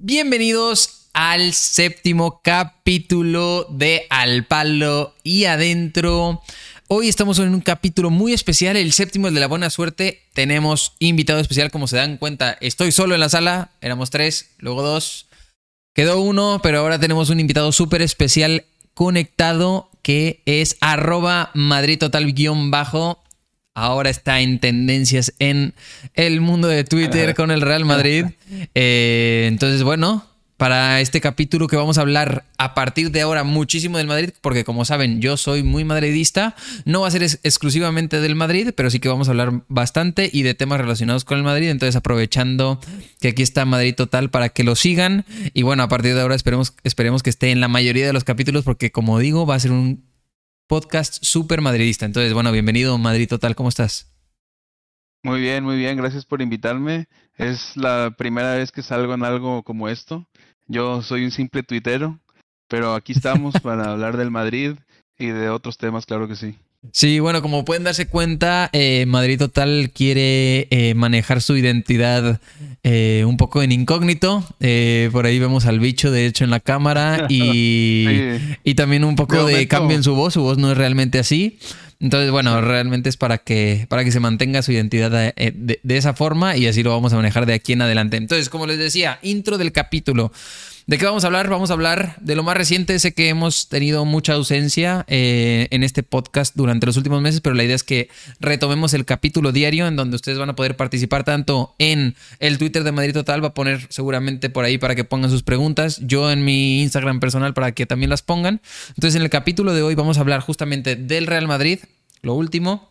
Bienvenidos al séptimo capítulo de Al Palo y Adentro. Hoy estamos en un capítulo muy especial, el séptimo, de la buena suerte. Tenemos invitado especial, como se dan cuenta. Estoy solo en la sala, éramos tres, luego dos. Quedó uno, pero ahora tenemos un invitado súper especial conectado que es arroba Madrid Total bajo. Ahora está en tendencias en el mundo de Twitter con el Real Madrid. Eh, entonces, bueno, para este capítulo que vamos a hablar a partir de ahora muchísimo del Madrid, porque como saben, yo soy muy madridista. No va a ser exclusivamente del Madrid, pero sí que vamos a hablar bastante y de temas relacionados con el Madrid. Entonces, aprovechando que aquí está Madrid Total para que lo sigan. Y bueno, a partir de ahora esperemos, esperemos que esté en la mayoría de los capítulos, porque como digo, va a ser un podcast súper madridista. Entonces, bueno, bienvenido Madrid Total, ¿cómo estás? Muy bien, muy bien, gracias por invitarme. Es la primera vez que salgo en algo como esto. Yo soy un simple tuitero, pero aquí estamos para hablar del Madrid y de otros temas, claro que sí. Sí, bueno, como pueden darse cuenta, eh, Madrid Total quiere eh, manejar su identidad eh, un poco en incógnito. por ahí vemos al bicho, de hecho, en la cámara y, y también un poco de cambio en su voz. Su voz no es realmente así. Entonces, bueno, realmente es para que, para que se mantenga su identidad de, de, esa forma y así lo vamos a manejar de aquí en adelante. Entonces, como les decía, intro del capítulo. ¿De qué vamos a hablar? Vamos a hablar de lo más reciente. Sé que hemos tenido mucha ausencia eh, en este podcast durante los últimos meses, pero la idea es que retomemos el capítulo diario en donde ustedes van a poder participar tanto en el Twitter de Madrid Total, va a poner seguramente por ahí para que pongan sus preguntas, yo en mi Instagram personal para que también las pongan. Entonces en el capítulo de hoy vamos a hablar justamente del Real Madrid, lo último,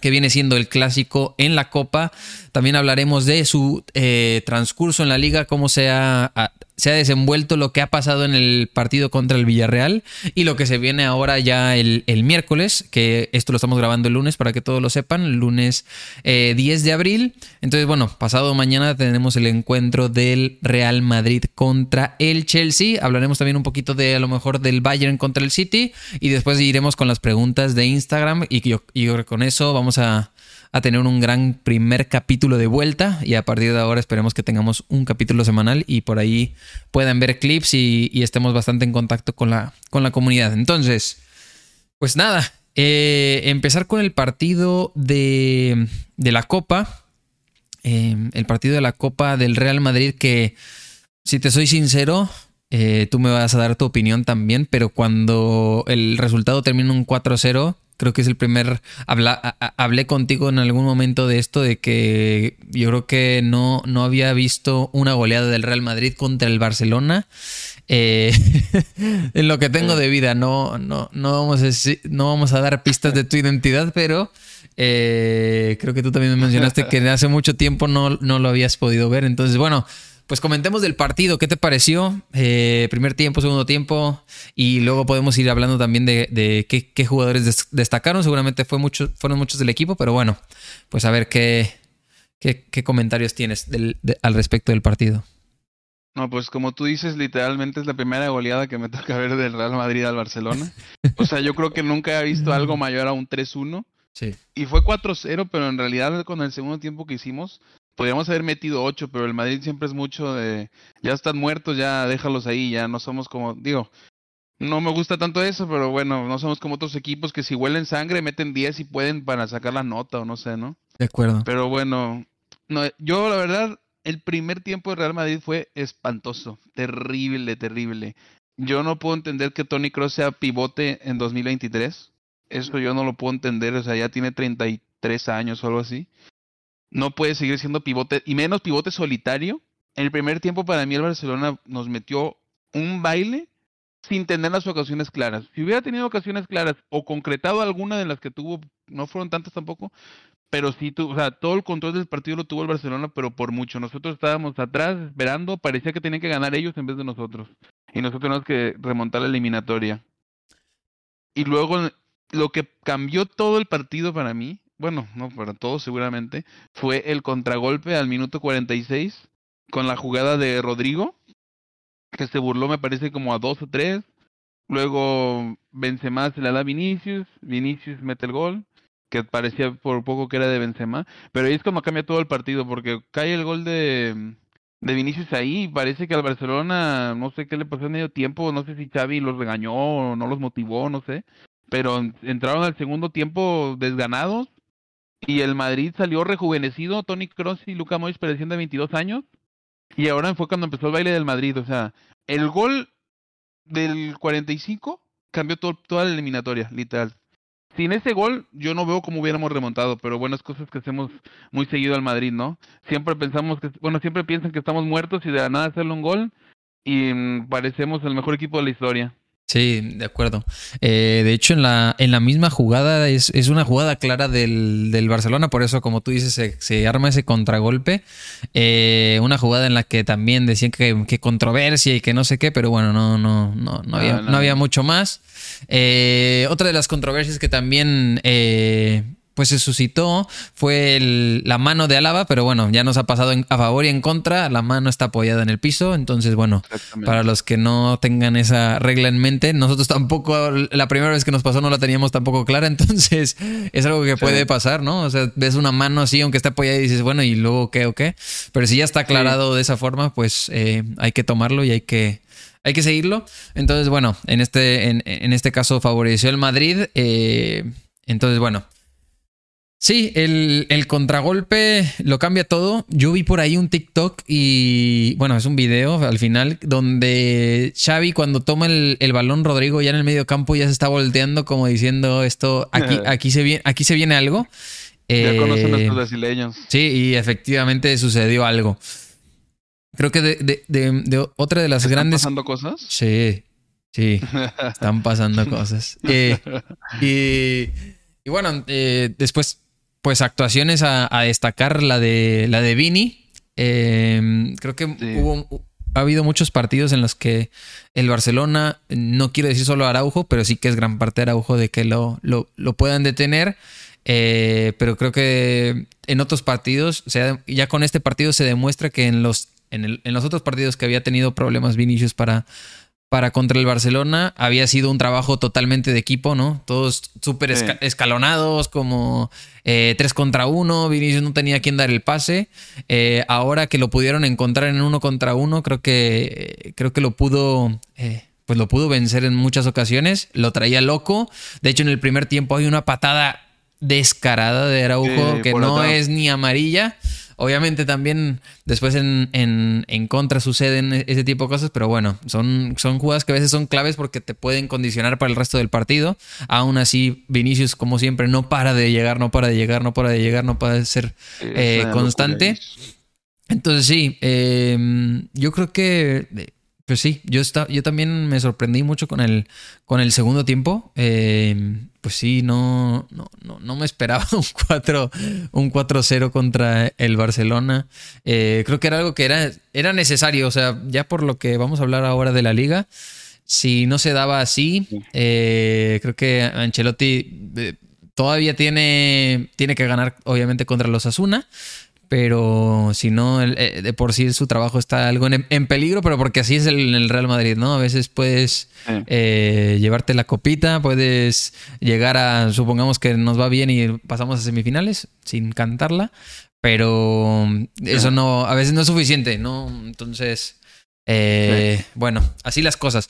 que viene siendo el clásico en la Copa. También hablaremos de su eh, transcurso en la liga, cómo se ha, se ha desenvuelto lo que ha pasado en el partido contra el Villarreal y lo que se viene ahora ya el, miércoles, que esto lo estamos grabando el lunes para que todos lo sepan, el lunes 10 eh, de abril. Entonces, bueno, pasado mañana tenemos el encuentro del Real Madrid contra el Chelsea. Hablaremos también un poquito de a lo mejor del Bayern contra el City y después iremos con las preguntas de Instagram y yo, y con eso vamos a a tener un gran primer capítulo de vuelta y a partir de ahora esperemos que tengamos un capítulo semanal y por ahí puedan ver clips y, estemos bastante en contacto con la, con la comunidad. Entonces, pues nada, eh, empezar con el partido de, de la Copa, eh, el partido de la Copa del Real Madrid que, si te soy sincero, eh, tú me vas a dar tu opinión también, pero cuando el resultado termina un 4-0, creo que es el primer. hablé contigo en algún momento de esto, de que yo creo que no, no había visto una goleada del Real Madrid contra el Barcelona. Eh, en lo que tengo de vida, no, no, no, vamos a no vamos a dar pistas de tu identidad, pero eh, creo que tú también me mencionaste que hace mucho tiempo no, no lo habías podido ver. Entonces, bueno, pues comentemos del partido, ¿qué te pareció? Eh, primer tiempo, segundo tiempo, y luego podemos ir hablando también de, qué, jugadores destacaron. Seguramente fue mucho, fueron muchos del equipo, pero bueno, pues a ver qué, qué, comentarios tienes al respecto del partido. No, pues como tú dices, literalmente es la primera goleada que me toca ver del Real Madrid al Barcelona. O sea, yo creo que nunca he visto algo mayor a un 3-1. Sí. Y fue 4-0, pero en realidad con el segundo tiempo que hicimos, podríamos haber metido ocho, pero el Madrid siempre es mucho de, ya están muertos, ya déjalos ahí, ya no somos como, digo, no me gusta tanto eso, pero bueno, no somos como otros equipos que si huelen sangre meten 10 y pueden para sacar la nota o no sé, ¿no? De acuerdo. Pero bueno, no, yo la verdad, el primer tiempo de Real Madrid fue espantoso, terrible, terrible. Yo no puedo entender que Tony Cross sea pivote en 2023. Eso yo no lo puedo entender, o sea, ya tiene 33 años o algo así no puede seguir siendo pivote, y menos pivote solitario. En el primer tiempo para mí el Barcelona nos metió un baile sin tener las ocasiones claras. Si hubiera tenido ocasiones claras o concretado alguna de las que tuvo, no fueron tantas tampoco, pero sí, tu, o sea, todo el control del partido lo tuvo el Barcelona, pero por mucho. Nosotros estábamos atrás esperando, parecía que tenían que ganar ellos en vez de nosotros. Y nosotros tenemos que remontar la eliminatoria. Y luego lo que cambió todo el partido para mí bueno, no para todos seguramente, fue el contragolpe al minuto 46 con la jugada de Rodrigo, que se burló me parece como a dos o tres. Luego Benzema se la da a Vinicius, Vinicius mete el gol, que parecía por poco que era de Benzema, pero ahí es como cambia todo el partido, porque cae el gol de, de Vinicius ahí. Parece que al Barcelona, no sé qué le pasó en medio tiempo, no sé si Xavi los regañó o no los motivó, no sé. Pero entraron al segundo tiempo desganados y el Madrid salió rejuvenecido, Tony Cross y Luca Mois parecían de 22 años. Y ahora fue cuando empezó el baile del Madrid. O sea, el gol del 45 cambió todo, toda la eliminatoria, literal. Sin ese gol, yo no veo cómo hubiéramos remontado, pero buenas cosas que hacemos muy seguido al Madrid, ¿no? Siempre pensamos que, bueno, siempre piensan que estamos muertos y de la nada hacerle un gol y mm, parecemos el mejor equipo de la historia. Sí, de acuerdo. Eh, de hecho, en la, en la misma jugada es, es una jugada clara del, del, Barcelona, por eso, como tú dices, se, se arma ese contragolpe. Eh, una jugada en la que también decían que, que, controversia y que no sé qué, pero bueno, no, no, no, no, había, no había mucho más. Eh, otra de las controversias que también pues se suscitó fue la mano de Álava, pero bueno, ya nos ha pasado a favor y en contra, la mano está apoyada en el piso, entonces bueno, para los que no tengan esa regla en mente, nosotros tampoco, la primera vez que nos pasó no la teníamos tampoco clara, entonces es algo que puede pasar, ¿no? O sea, ves una mano así, aunque esté apoyada y dices, bueno, ¿y luego qué o qué? Pero si ya está aclarado de esa forma, pues eh, hay que tomarlo y hay que hay que seguirlo. Entonces, bueno, en este, en, en este caso favoreció el Madrid. Eh, entonces, bueno, Sí, el, el, contragolpe lo cambia todo. Yo vi por ahí un TikTok y, bueno, es un video al final donde Xavi cuando toma el, el balón, Rodrigo ya en el medio campo ya se está volteando como diciendo esto, aquí, aquí, se, viene, aquí se viene algo. Ya conocen a los brasileños. Sí, y efectivamente sucedió algo. Creo que de, de, de, de otra de las ¿Están grandes... pasando cosas? Sí, sí, están pasando cosas. Eh, y, y, bueno, eh, después pues actuaciones a, a, destacar la de la de Vini. Eh, creo que sí. hubo ha habido muchos partidos en los que el Barcelona, no quiero decir solo Araujo, pero sí que es gran parte de Araujo de que lo, lo, lo puedan detener. Eh, pero creo que en otros partidos, o sea, ya con este partido se demuestra que en los, en, el, en los otros partidos que había tenido problemas Vinicius para, para contra el Barcelona había sido un trabajo totalmente de equipo, ¿no? Todos súper escalonados, como eh, tres contra uno. Vinicius no tenía quien dar el pase. Eh, ahora que lo pudieron encontrar en uno contra uno, creo que, creo que lo pudo. Eh, pues lo pudo vencer en muchas ocasiones. Lo traía loco. De hecho, en el primer tiempo hay una patada descarada de Araujo que no es ni amarilla. Obviamente también después en, en, en, contra suceden ese tipo de cosas, pero bueno, son, son jugadas que a veces son claves porque te pueden condicionar para el resto del partido. Aún así, Vinicius, como siempre, no para de llegar, no para de llegar, no para de llegar, no para de ser eh, constante. Entonces sí, eh, yo creo que pues sí, yo, está, yo también me sorprendí mucho con el, con el segundo tiempo. Eh, pues sí, no, no, no, no, me esperaba un 4 un 4-0 contra el Barcelona. Eh, creo que era algo que era, era necesario. O sea, ya por lo que vamos a hablar ahora de la liga, si no se daba así, eh, creo que Ancelotti todavía tiene, tiene que ganar, obviamente, contra los Asuna pero si no, el, eh, de por sí su trabajo está algo en, en, peligro, pero porque así es el, el Real Madrid, ¿no? A veces puedes sí. eh, llevarte la copita, puedes llegar a, supongamos que nos va bien y pasamos a semifinales sin cantarla, pero eso no, a veces no es suficiente, ¿no? Entonces, eh, sí. bueno, así las cosas.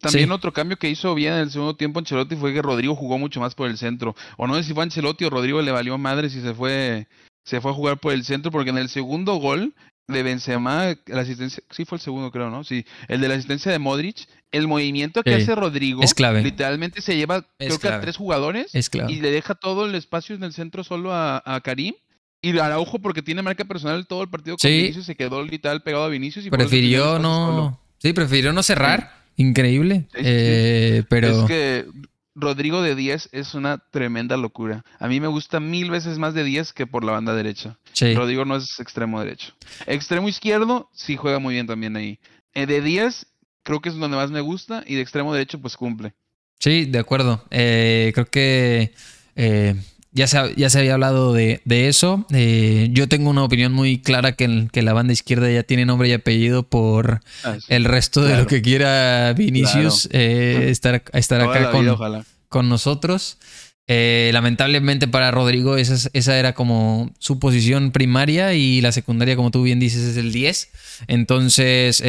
También sí. otro cambio que hizo bien en el segundo tiempo Ancelotti fue que Rodrigo jugó mucho más por el centro. O no sé si fue Ancelotti o Rodrigo le valió madre si se fue se fue a jugar por el centro porque en el segundo gol de Benzema, la asistencia, sí fue el segundo creo, ¿no? Sí, el de la asistencia de Modric, el movimiento que sí. hace Rodrigo es clave. literalmente se lleva es creo clave. que a tres jugadores y le deja todo el espacio en el centro solo a, a Karim. Y Araujo, porque tiene marca personal todo el partido con sí. Vinicius, se quedó literal pegado a Vinicius. Y prefirió no. Sí, prefirió no cerrar. Sí. Increíble. Eh, pero. Es que Rodrigo de 10 es una tremenda locura. A mí me gusta mil veces más de 10 que por la banda derecha. Sí. Rodrigo no es extremo derecho. Extremo izquierdo sí juega muy bien también ahí. Eh, de 10 creo que es donde más me gusta y de extremo derecho pues cumple. Sí, de acuerdo. Eh, creo que eh, ya, se, ya se había hablado de, de eso. Eh, yo tengo una opinión muy clara que, que, la banda izquierda ya tiene nombre y apellido por ah, sí. el resto claro. de lo que quiera Vinicius claro. Eh, estar, estar acá con, con nosotros. Eh, lamentablemente para Rodrigo esa, esa, era como su posición primaria y la secundaria, como tú bien dices, es el 10. Entonces,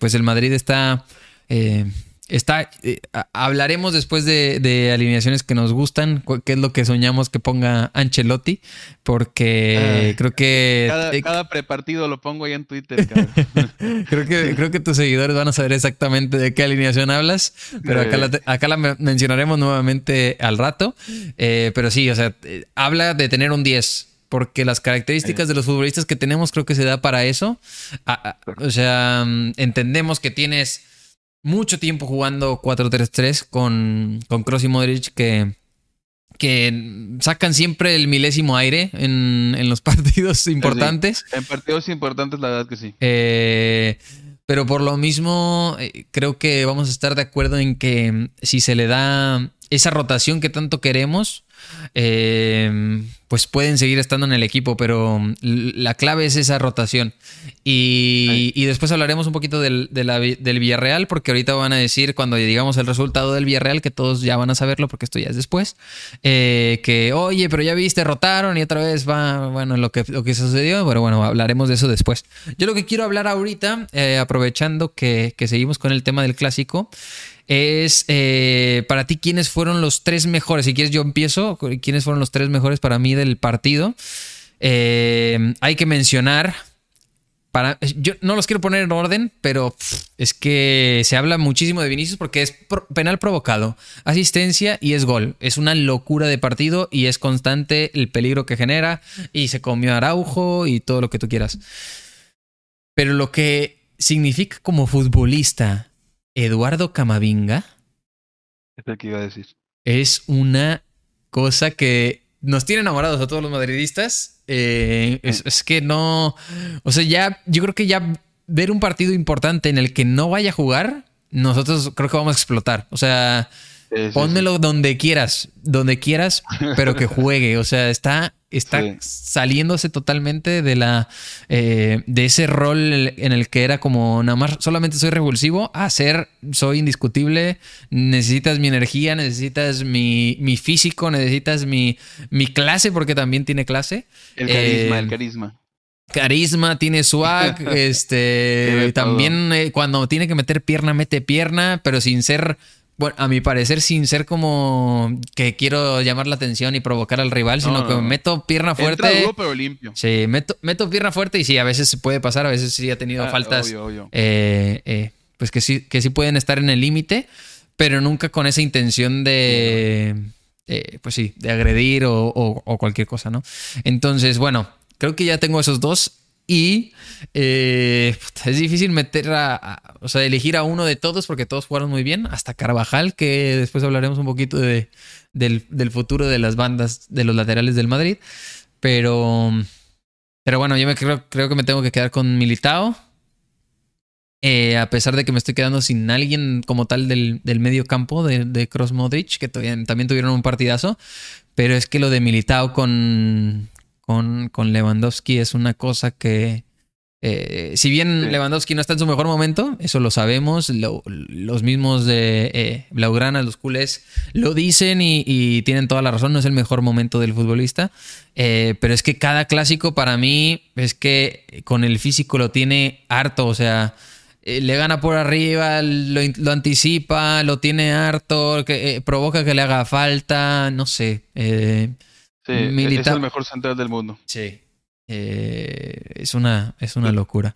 pues el Madrid está... Eh, está eh, hablaremos después de, alineaciones que nos gustan, qué es lo que soñamos que ponga Ancelotti, porque creo que... Cada, cada, prepartido lo pongo ahí en Twitter. creo, que, creo que tus seguidores van a saber exactamente de qué alineación hablas, pero acá la, acá la mencionaremos nuevamente al rato. Eh, pero sí, o sea, habla de tener un 10 porque las características de los futbolistas que tenemos creo que se da para eso. o sea, mm, entendemos que tienes mucho tiempo jugando 4-3-3 con, con Kroos y Modric que, que sacan siempre el milésimo aire en, en los partidos importantes. En partidos importantes, la verdad que sí. Eh, pero por lo mismo, eh, creo que vamos a estar de acuerdo en que si se le da esa rotación que tanto queremos, eh, pues pueden seguir estando en el equipo, pero la clave es esa rotación. Y, después hablaremos un poquito del, del, Villarreal, porque ahorita van a decir, cuando digamos el resultado del Villarreal, que todos ya van a saberlo, porque esto ya es después, eh, que, oye, pero ya viste, rotaron y otra vez va, bueno, lo que, lo que sucedió, pero bueno, hablaremos de eso después. Yo lo que quiero hablar ahorita, eh, aprovechando que, que seguimos con el tema del clásico, es eh, para ti quiénes fueron los tres mejores. Si quieres yo empiezo, quiénes fueron los tres mejores para mí del partido. Eh, hay que mencionar, para, yo no los quiero poner en orden, pero es que se habla muchísimo de Vinicius porque es penal provocado, asistencia y es gol. Es una locura de partido y es constante el peligro que genera y se comió Araujo y todo lo que tú quieras. Pero lo que significa como futbolista Eduardo Camavinga. Es que iba a decir. Es una cosa que nos tiene enamorados a todos los madridistas. Eh, es, que no. O sea, ya. Yo creo que ya ver un partido importante en el que no vaya a jugar, nosotros creo que vamos a explotar. O sea. Pónmelo donde quieras, donde quieras, pero que juegue. O sea, está, está saliéndose totalmente de la eh, de ese rol en el que era como nada más solamente soy revulsivo a ser soy indiscutible. Necesitas mi energía, necesitas mi, mi físico, necesitas mi, mi clase, porque también tiene clase. El carisma, el eh, carisma carisma, tiene swag, este también eh, cuando tiene que meter pierna mete pierna, pero sin ser bueno, a mi parecer, sin ser como que quiero llamar la atención y provocar al rival, sino que meto pierna fuerte. Entra pero limpio. Sí, meto, meto, pierna fuerte y sí, a veces puede pasar, a veces sí ha tenido ah, faltas. Eh, eh, pues que sí, que sí pueden estar en el límite, pero nunca con esa intención de. pues sí, de agredir o, o cualquier cosa, ¿no? Entonces, bueno, creo que ya tengo esos dos. Y eh, es difícil meter a, o sea, elegir a uno de todos porque todos jugaron muy bien. Hasta Carvajal, que después hablaremos un poquito de, del, futuro de las bandas de los laterales del Madrid. Pero, pero bueno, yo me creo, creo que me tengo que quedar con Militao. Eh, a pesar de que me estoy quedando sin alguien como tal del, del medio campo de, de Cross Modric, que también tuvieron un partidazo. Pero es que lo de Militao con, con, con Lewandowski es una cosa que, eh, si bien Lewandowski no está en su mejor momento, eso lo sabemos, los mismos de eh, Blaugrana, los culés, lo dicen y, tienen toda la razón, no es el mejor momento del futbolista, eh, pero es que cada clásico para mí es que con el físico lo tiene harto, o sea, eh, le gana por arriba, lo, lo anticipa, lo tiene harto, que, provoca que le haga falta, no sé. Sí, e-, es el mejor central del mundo. Sí. Eh, es una, es una locura.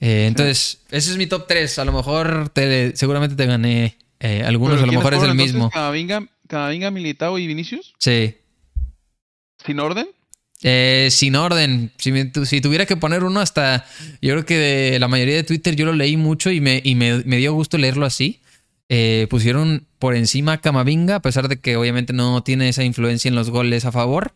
Eh, entonces, ese es mi top 3. A lo mejor te, seguramente te gané eh, algunos, a lo mejor es el mismo. Camavinga, Militao y Vinicius? Sí. ¿Sin orden? sin orden. Si, si, tuviera que poner uno hasta... Yo creo que de la mayoría de Twitter yo lo leí mucho y me, y me, me dio gusto leerlo así. Eh, pusieron por encima a Camavinga, a pesar de que obviamente no tiene esa influencia en los goles a favor.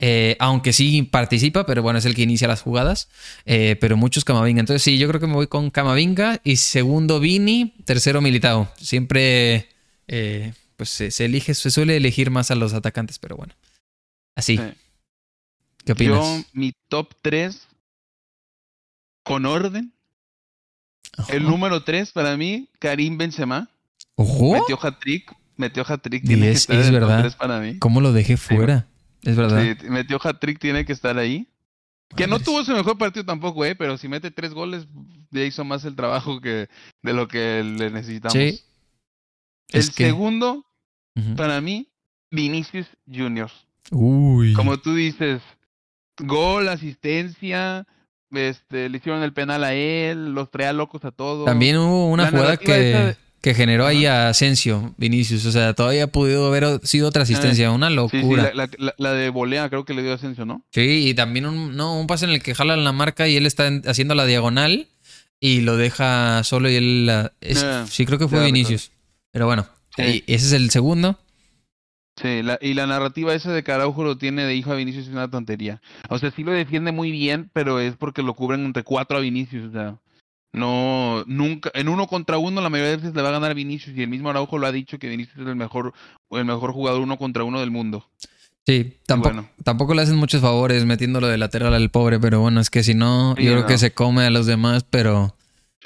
Eh, aunque sí participa, pero bueno, es el que inicia las jugadas. Eh, pero muchos Camavinga. Entonces, sí, yo creo que me voy con Camavinga. Y segundo, Vini. Tercero, Militao. Siempre pues se, elige, se suele elegir más a los atacantes, pero bueno. Así. ¿Qué opinas? Yo, mi top 3 con orden. El número 3 para mí, Karim Benzema. Ojo. Metió hat-trick. metió hat-trick. Tiene Y que es, estar es verdad. para mí. ¿Cómo lo dejé fuera? Es verdad. Sí, metió hat-trick, tiene que estar ahí. Que no tuvo su mejor partido tampoco, eh, pero si mete tres goles, ya hizo más el trabajo que de lo que le necesitamos. Sí. El Es que- segundo, para mí, Vinicius Junior. Uy. Como tú dices, gol, asistencia, este, le hicieron el penal a él, los traía locos a todos. También hubo una La jugada esa que, generó ahí a Asensio, Vinicius. O sea, todavía pudo haber sido otra asistencia. Una Sí, sí, locura. la, la- la- la de volea creo que le dio Asensio, ¿no? Sí, y también un, no, un pase en el que jalan la marca y él está en- haciendo la diagonal y lo deja solo y él... la- es- Ya, sí, creo que fue Vinicius. Pero bueno, Sí. y ese es el segundo. Sí, la, y la narrativa esa de que Araujo lo tiene de hijo a Vinicius es una tontería. O sea, sí lo defiende muy bien, pero es porque lo cubren entre cuatro a Vinicius. O sea, no, nunca, en uno contra uno la mayoría de veces le va a ganar Vinicius y el mismo Araujo lo ha dicho que Vinicius es el mejor, el mejor jugador uno contra uno del mundo. Sí, tampoco, bueno. tampoco le hacen muchos favores metiéndolo de lateral al pobre, pero bueno, es que si no, Sí, yo creo que se come a los demás, pero...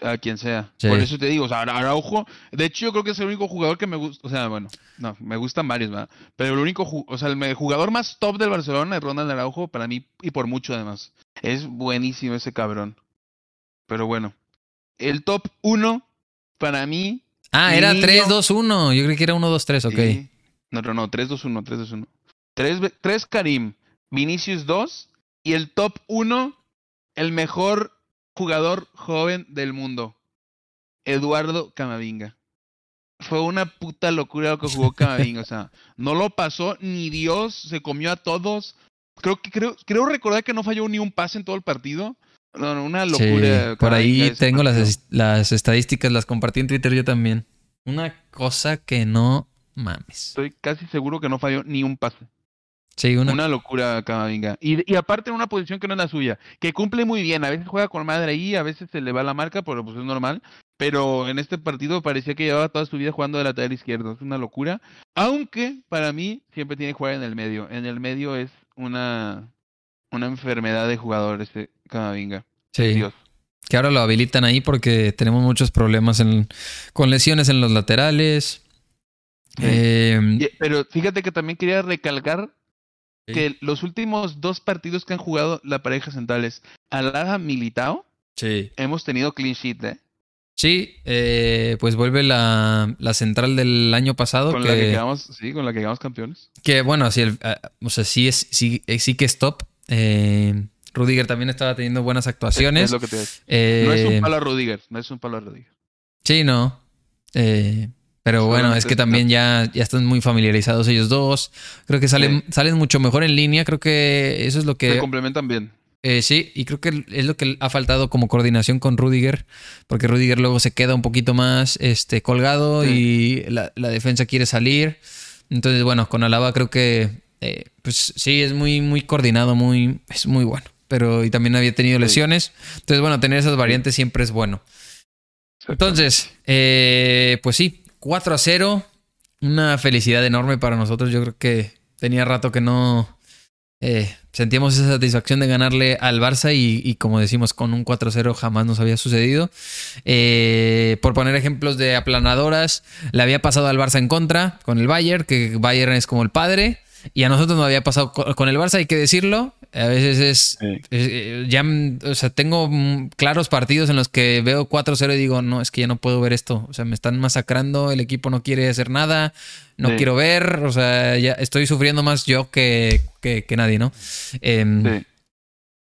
A quien sea. Sí. Por eso te digo, o sea, Ara- Araujo, de hecho yo creo que es el único jugador que me gusta, o sea, bueno, no, me gustan varios, ¿verdad? Pero el único, o sea, el jugador más top del Barcelona es Ronald Araujo, para mí, y por mucho además. Es buenísimo ese cabrón. Pero bueno, el top uno, para mí... Ah, era niño- 3-2-1. Yo creí que era 1-2-3, ok. sí. No, no, no, 3-2-1, 3-2-1. 3, 3 Karim, Vinicius 2, y el top 1, el mejor jugador joven del mundo, Eduardo Camavinga. Fue una puta locura lo que jugó Camavinga, o sea, no lo pasó ni Dios, se comió a todos. Creo que creo, creo recordar que no falló ni un pase en todo el partido. No, no, una Sí, locura. por ahí tengo las, las estadísticas, las compartí en Twitter yo también. Una cosa que no mames. Estoy casi seguro que no falló ni un pase. Sí, una, Una locura Camavinga. Y, y aparte en una posición que no es la suya, que cumple muy bien. A veces juega con madre ahí, a veces se le va la marca, pero pues es normal. Pero en este partido parecía que llevaba toda su vida jugando de lateral izquierdo. Es una locura. Aunque para mí siempre tiene que jugar en el medio. En el medio es una, una enfermedad de jugador este Camavinga. sí. Dios. Que ahora lo habilitan ahí porque tenemos muchos problemas en- con lesiones en los laterales. Sí. Eh, Y- pero fíjate que también quería recalcar Sí. que los últimos dos partidos que han jugado la pareja centrales, Alaba Militao, sí. hemos tenido clean sheet, ¿eh? Sí, eh, pues vuelve la, la central del año pasado. Con que, la que quedamos, sí, con la que quedamos campeones. que, bueno, sí, el- ah, o sea, sí, es, sí, eh, sí que es top. Eh, Rudiger también estaba teniendo buenas actuaciones. Es lo que te. Eh, No es un palo a Rudiger, no es un palo a Rudiger. Sí, no. Eh, pero bueno, es que también ya, ya están muy familiarizados ellos dos. Creo que salen, salen mucho mejor en línea. Creo que eso es lo Se que. complementan bien. eh, sí, y creo que es lo que ha faltado como coordinación con Rudiger. Porque Rudiger luego se queda un poquito más este, colgado y la, la defensa quiere salir. Entonces, bueno, con Alaba creo que. eh, pues sí, es muy, muy coordinado, muy, es muy bueno. Pero y también había tenido lesiones. Entonces, bueno, tener esas variantes siempre es bueno. Entonces, eh, pues sí, 4 a 0. Una felicidad enorme para nosotros. Yo creo que tenía rato que no eh, sentíamos esa satisfacción de ganarle al Barça y, y como decimos, con un 4-0 jamás nos había sucedido. Eh, por poner ejemplos de aplanadoras, le había pasado al Barça en contra con el Bayern, que Bayern es como el padre. Y a nosotros nos había pasado co- con el Barça, hay que decirlo. A veces es Sí. eh, ya, o sea, tengo mm, claros partidos en los que veo 4-0 y digo, no, es que ya no puedo ver esto. O sea, me están masacrando, el equipo no quiere hacer nada, no Sí. quiero ver, o sea, ya estoy sufriendo más yo que, que, que nadie, ¿no? Em, Sí.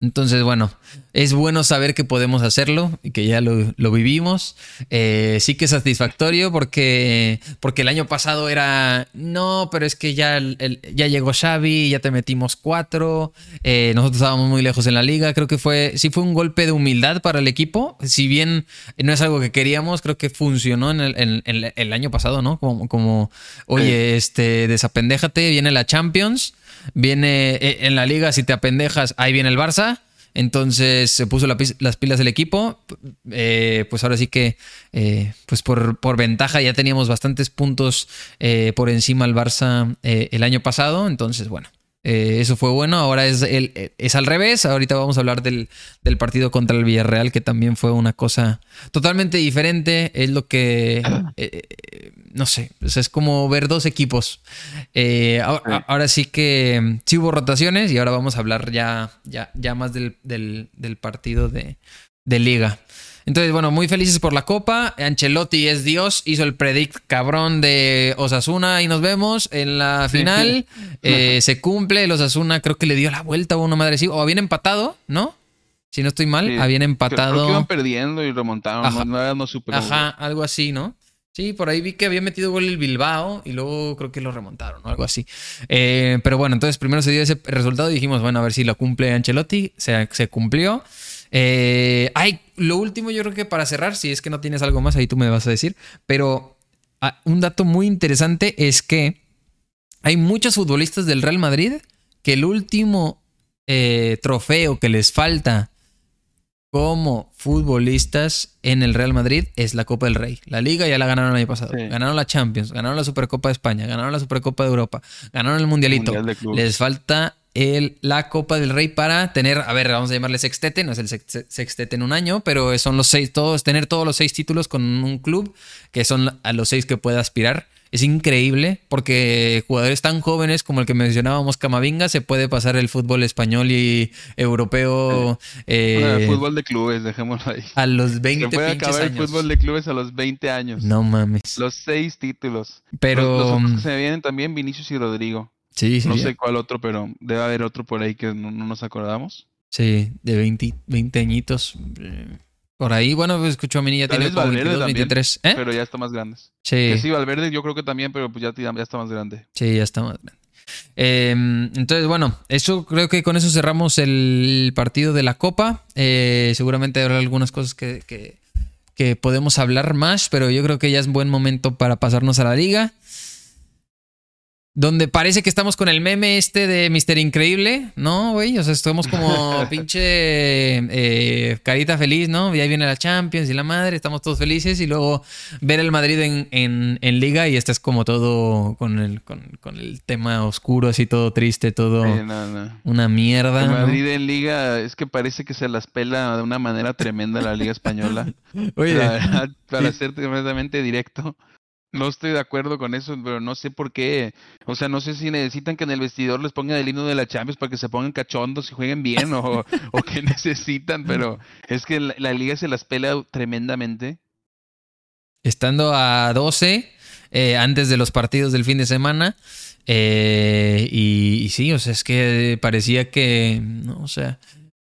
Entonces, bueno, es bueno saber que podemos hacerlo y que ya lo, lo vivimos. Eh, sí que es satisfactorio porque, porque el año pasado era, no, pero es que ya, el- ya llegó Xavi, ya te metimos cuatro, eh, nosotros estábamos muy lejos en la liga, creo que fue, sí fue un golpe de humildad para el equipo, si bien no es algo que queríamos, creo que funcionó en el, en- en el año pasado, ¿no? Como, como oye, este, desapendéjate, viene la Champions, viene eh, en la liga, si te apendejas, ahí viene el Barça. Entonces se puso las pilas del equipo. Eh, pues ahora sí que, eh, pues por, por ventaja ya teníamos bastantes puntos eh, por encima al Barça el año pasado. Entonces, bueno, eh, eso fue bueno. Ahora es, el, es al revés. Ahorita vamos a hablar del, del partido contra el Villarreal, que también fue una cosa totalmente diferente. Es lo que. eh, eh, no sé, es como ver dos equipos. Eh, ahora, sí. que mm, sí hubo rotaciones y ahora vamos a hablar ya, ya, ya más del, partido de, liga. Entonces, bueno, muy felices por la copa. Ancelotti es Dios, hizo el predict cabrón de Osasuna y nos vemos en la final. Eh, se cumple, el Osasuna creo que le dio la vuelta a una madre así, o habían empatado, ¿no? Si no estoy mal, habían empatado. Creo, que iban perdiendo y remontaron. Ajá, no, no Ajá, algo así, ¿no? Sí, por ahí vi que había metido gol el Bilbao y luego creo que lo remontaron o algo así. Eh, pero bueno, entonces primero se dio ese resultado y dijimos, bueno, a ver si lo cumple Ancelotti. Se, se cumplió. Eh, ay, lo último yo creo que para cerrar, si es que no tienes algo más, ahí tú me vas a decir. Pero ah, un dato muy interesante es que hay muchos futbolistas del Real Madrid que el último eh, trofeo que les falta como futbolistas en el Real Madrid es la Copa del Rey. La Liga ya la ganaron el año pasado. Ganaron la Champions, ganaron la Supercopa de España, ganaron la Supercopa de Europa, ganaron el Mundialito. Les falta el, la Copa del Rey para tener, a ver, vamos a llamarle sextete, no es el sextete en un año, pero son los seis, todos, tener todos los seis títulos con un club, que son a los seis que puede aspirar es increíble porque jugadores tan jóvenes como el que mencionábamos Camavinga se puede pasar el fútbol español y europeo. Eh, el fútbol de clubes, dejémoslo ahí. A los 20 se puede acabar el fútbol de clubes a los 20 años. No mames. Los seis títulos. Pero los, se vienen también Vinicius y Rodrigo. Sí, sí. No sé cuál otro, pero debe haber otro por ahí que no, nos acordamos. Sí, de 20, 20 añitos. Por ahí, bueno, pues escucho a mí ya tiene como 22, 23. ¿eh? Pero ya está más grande. Sí. Que sí, Valverde yo creo que también, pero pues ya, ya está más grande. Sí, ya está más grande. Em, entonces, bueno, eso creo que con eso cerramos el partido de la Copa. Eh, seguramente habrá algunas cosas que, que, que podemos hablar más, pero yo creo que ya es buen momento para pasarnos a la liga donde parece que estamos con el meme este de Mister Increíble, ¿no, güey? O sea, estamos como pinche eh, carita feliz, ¿no? Y ahí viene la Champions y la madre, estamos todos felices y luego ver el Madrid en, Liga y este es como todo con el, con, el tema oscuro, así todo triste, todo una mierda. El Madrid en Liga es que parece que se las pela de una manera tremenda la Liga Española. Oye. para ser completamente directo. No estoy de acuerdo con eso, pero no sé por qué. O sea, no sé si necesitan que en el vestidor les pongan el himno de la Champions para que se pongan cachondos y jueguen bien o, o qué necesitan, pero es que la, liga se las pela tremendamente. Estando a 12 eh, antes de los partidos del fin de semana. Eh, y, y, sí, o sea, es que parecía que, no, o sea,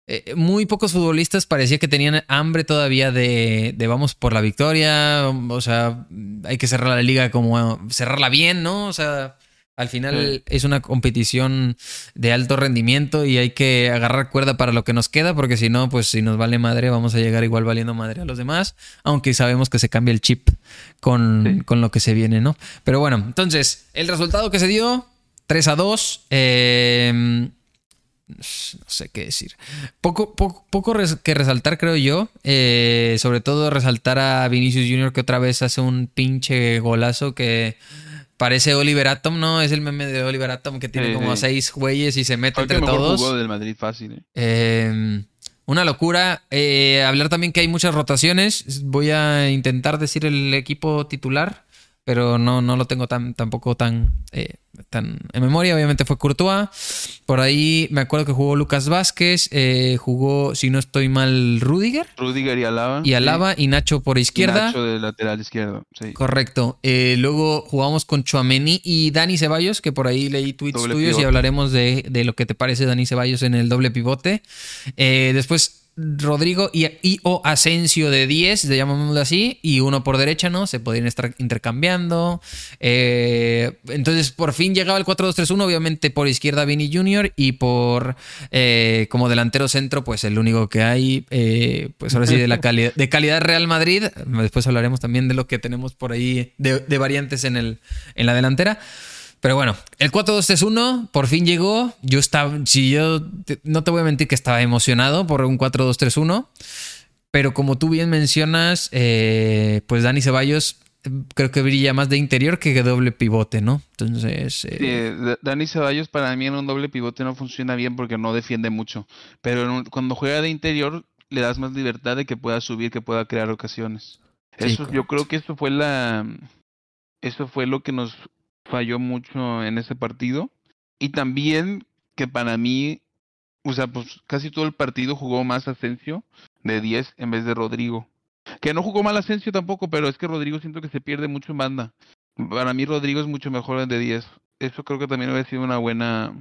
eh, muy pocos futbolistas parecía que tenían hambre todavía de, de, vamos por la victoria, o sea, hay que cerrar la liga como cerrarla bien, ¿no? O sea, al final es una competición de alto rendimiento y hay que agarrar cuerda para lo que nos queda, porque si no, pues si nos vale madre, vamos a llegar igual valiendo madre a los demás, aunque sabemos que se cambia el chip con, con lo que se viene, ¿no? Pero bueno, entonces, el resultado que se dio, 3 a 2. Eh, no sé qué decir. Poco, poco, poco que resaltar, creo yo. Eh, sobre todo resaltar a Vinicius Jr. que otra vez hace un pinche golazo que parece Oliver Atom, ¿no? Es el meme de Oliver Atom que tiene como seis güeyes y se mete entre todos. del Madrid fácil, ¿eh? Em, una locura. Eh, hablar también que hay muchas rotaciones. Voy a intentar decir el equipo titular, pero no, no lo tengo tan, tampoco tan tan en memoria, obviamente fue Courtois. Por ahí me acuerdo que jugó Lucas Vázquez, eh, jugó, si no estoy mal, Rudiger. Rudiger y Alaba. Y Alaba y Nacho por izquierda. Nacho de lateral izquierdo, sí. Correcto. Eh, luego jugamos con Chuameni y Dani Ceballos, que por ahí leí tweets tuyos y hablaremos de, de, lo que te parece Dani Ceballos en el doble pivote. Eh, después Rodrigo y, o Asensio de 10, llamémoslo así, y uno por derecha, ¿no? Se podían estar intercambiando. Eh, entonces, por fin llegaba el 4-2-3-1, obviamente por izquierda Vini Jr. y por eh, como delantero centro, pues el único que hay, eh, pues ahora sí, de la calidad, de calidad Real Madrid. Después hablaremos también de lo que tenemos por ahí de, de variantes en, el, en la delantera. Pero bueno, el 4-2-3-1 por fin llegó. Yo estaba, si yo no te voy a mentir que estaba emocionado por un 4-2-3-1, pero como tú bien mencionas, eh, pues Dani Ceballos creo que brilla más de interior que de doble pivote, ¿no? Entonces. Eh... Dani Ceballos para mí en un doble pivote no funciona bien porque no defiende mucho. Pero cuando juega de interior le das más libertad de que pueda subir, que pueda crear ocasiones. Eso, yo creo que esto fue la, eso fue lo que nos falló mucho en ese partido. Y también que para mí, o sea, pues casi todo el partido jugó más Asensio de 10 en vez de Rodrigo. Que no jugó mal Asensio tampoco, pero es que Rodrigo siento que se pierde mucho en banda. Para mí Rodrigo es mucho mejor en de 10. Eso creo que también hubiera sido una buena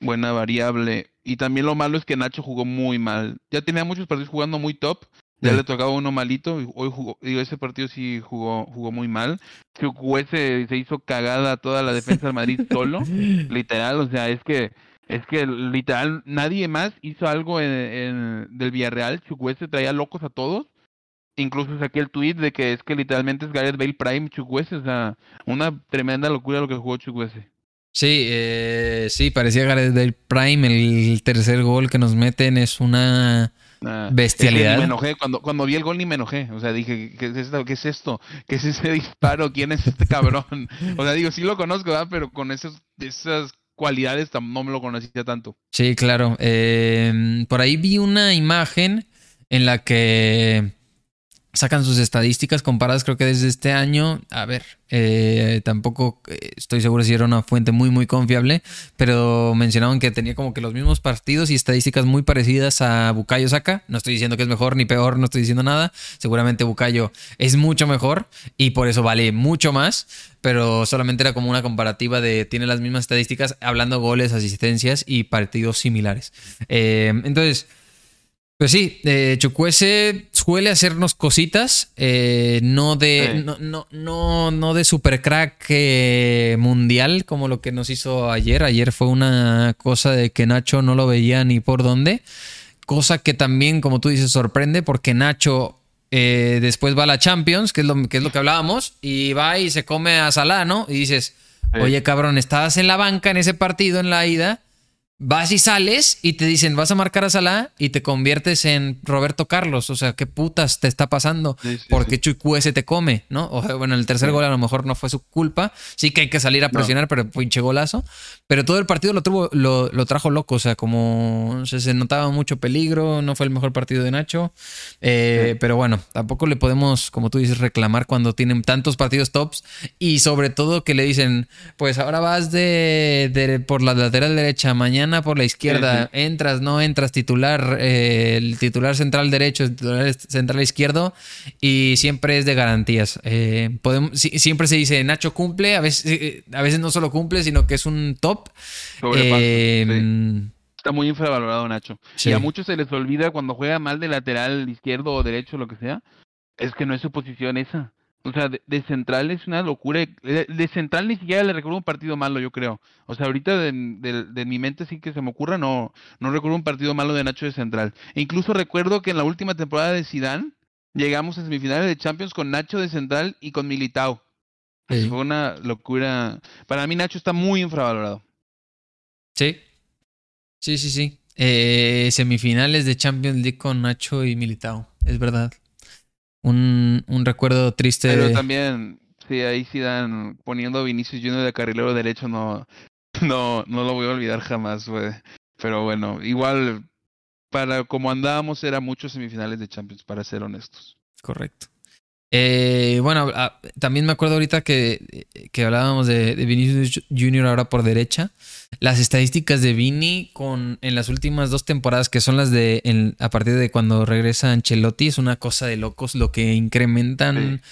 buena variable. Y también lo malo es que Nacho jugó muy mal. Ya tenía muchos partidos jugando muy top. Ya le tocaba uno malito. Y hoy jugó, digo, ese partido sí jugó, jugó muy mal. Chukwese se hizo cagada toda la defensa del Madrid solo. literal, o sea, es que es que literal nadie más hizo algo en, en del Villarreal. Chukwese traía locos a todos. Incluso saqué el tweet de que es que literalmente es Gareth Bale Prime Chukwese. O sea, una tremenda locura lo que jugó Chukwese. Sí, eh, sí, parecía Gareth Bale Prime. El tercer gol que nos meten es una bestialidad. me enojé. Cuando, cuando vi el gol ni me enojé. O sea, dije, ¿qué es esto? ¿Qué es esto? ¿Qué es ese disparo? ¿Quién es este cabrón? O sea, digo, sí lo conozco, ¿verdad? Pero con esos, esas cualidades no me lo conocía tanto. Sí, claro. Eh, por ahí vi una imagen en la que sacan sus estadísticas comparadas creo que desde este año. A ver, eh, tampoco eh, estoy seguro si era una fuente muy muy confiable, pero mencionaban que tenía como que los mismos partidos y estadísticas muy parecidas a Bukayo Saka. No estoy diciendo que es mejor ni peor, no estoy diciendo nada. Seguramente Bukayo es mucho mejor y por eso vale mucho más, pero solamente era como una comparativa de tiene las mismas estadísticas hablando goles, asistencias y partidos similares. Eh, entonces... Pues sí, eh, Chukwese suele hacernos cositas, eh, no de no, no, no, no, de super crack eh, mundial como lo que nos hizo ayer. Ayer fue una cosa de que Nacho no lo veía ni por dónde. Cosa que también, como tú dices, sorprende porque Nacho eh, después va a la Champions, que es, lo, que es lo que hablábamos, y va y se come a Salah, ¿no? Y dices, oye cabrón, estabas en la banca en ese partido en la ida Vas y sales y te dicen, vas a marcar a Salah y te conviertes en Roberto Carlos. O sea, ¿qué putas te está pasando? Porque sí. te come, ¿no? O sea, bueno, el tercer gol a lo mejor no fue su culpa. Sí que hay que salir a presionar, pero pinche golazo. Pero todo el partido lo, tuvo, lo, trajo loco. O sea, como se notaba mucho peligro. No fue el mejor partido de Nacho. Eh, pero bueno, tampoco le podemos, como tú dices, reclamar cuando tienen tantos partidos tops. Y sobre todo que le dicen, pues ahora vas de, de por la lateral derecha mañana por la izquierda, entras, no entras, titular, eh, el titular central derecho, el titular central izquierdo, y siempre es de garantías. Eh, podemos, siempre se dice Nacho cumple, a veces, eh, a veces no solo cumple, sino que es un top. Está muy infravalorado Nacho. Y a muchos se les olvida cuando juega mal de lateral izquierdo o derecho, lo que sea, es que no es su posición esa. O sea, de, central es una locura. De, central ni siquiera le recuerdo un partido malo, yo creo. O sea, ahorita de, de, mi mente sí que se me ocurra, no, no recuerdo un partido malo de Nacho de central. E incluso recuerdo que en la última temporada de Sidán llegamos a semifinales de Champions con Nacho de central y con Militao. Fue una locura. Para mí Nacho está muy infravalorado. Sí. Sí, sí, sí. Eh, semifinales de Champions League con Nacho y Militao. Es verdad un, un recuerdo triste. Pero también, sí, ahí sí dan poniendo a Vinicius Junior de carrilero derecho, no, no, no lo voy a olvidar jamás, güey. Pero bueno, igual, para como andábamos, era muchos semifinales de Champions, para ser honestos. Correcto. Eh, bueno, ah, también me acuerdo ahorita que, que hablábamos de, de, Vinicius Junior ahora por derecha. Las estadísticas de Vini con, en las últimas dos temporadas, que son las de a partir de cuando regresa Ancelotti, es una cosa de locos lo que incrementan.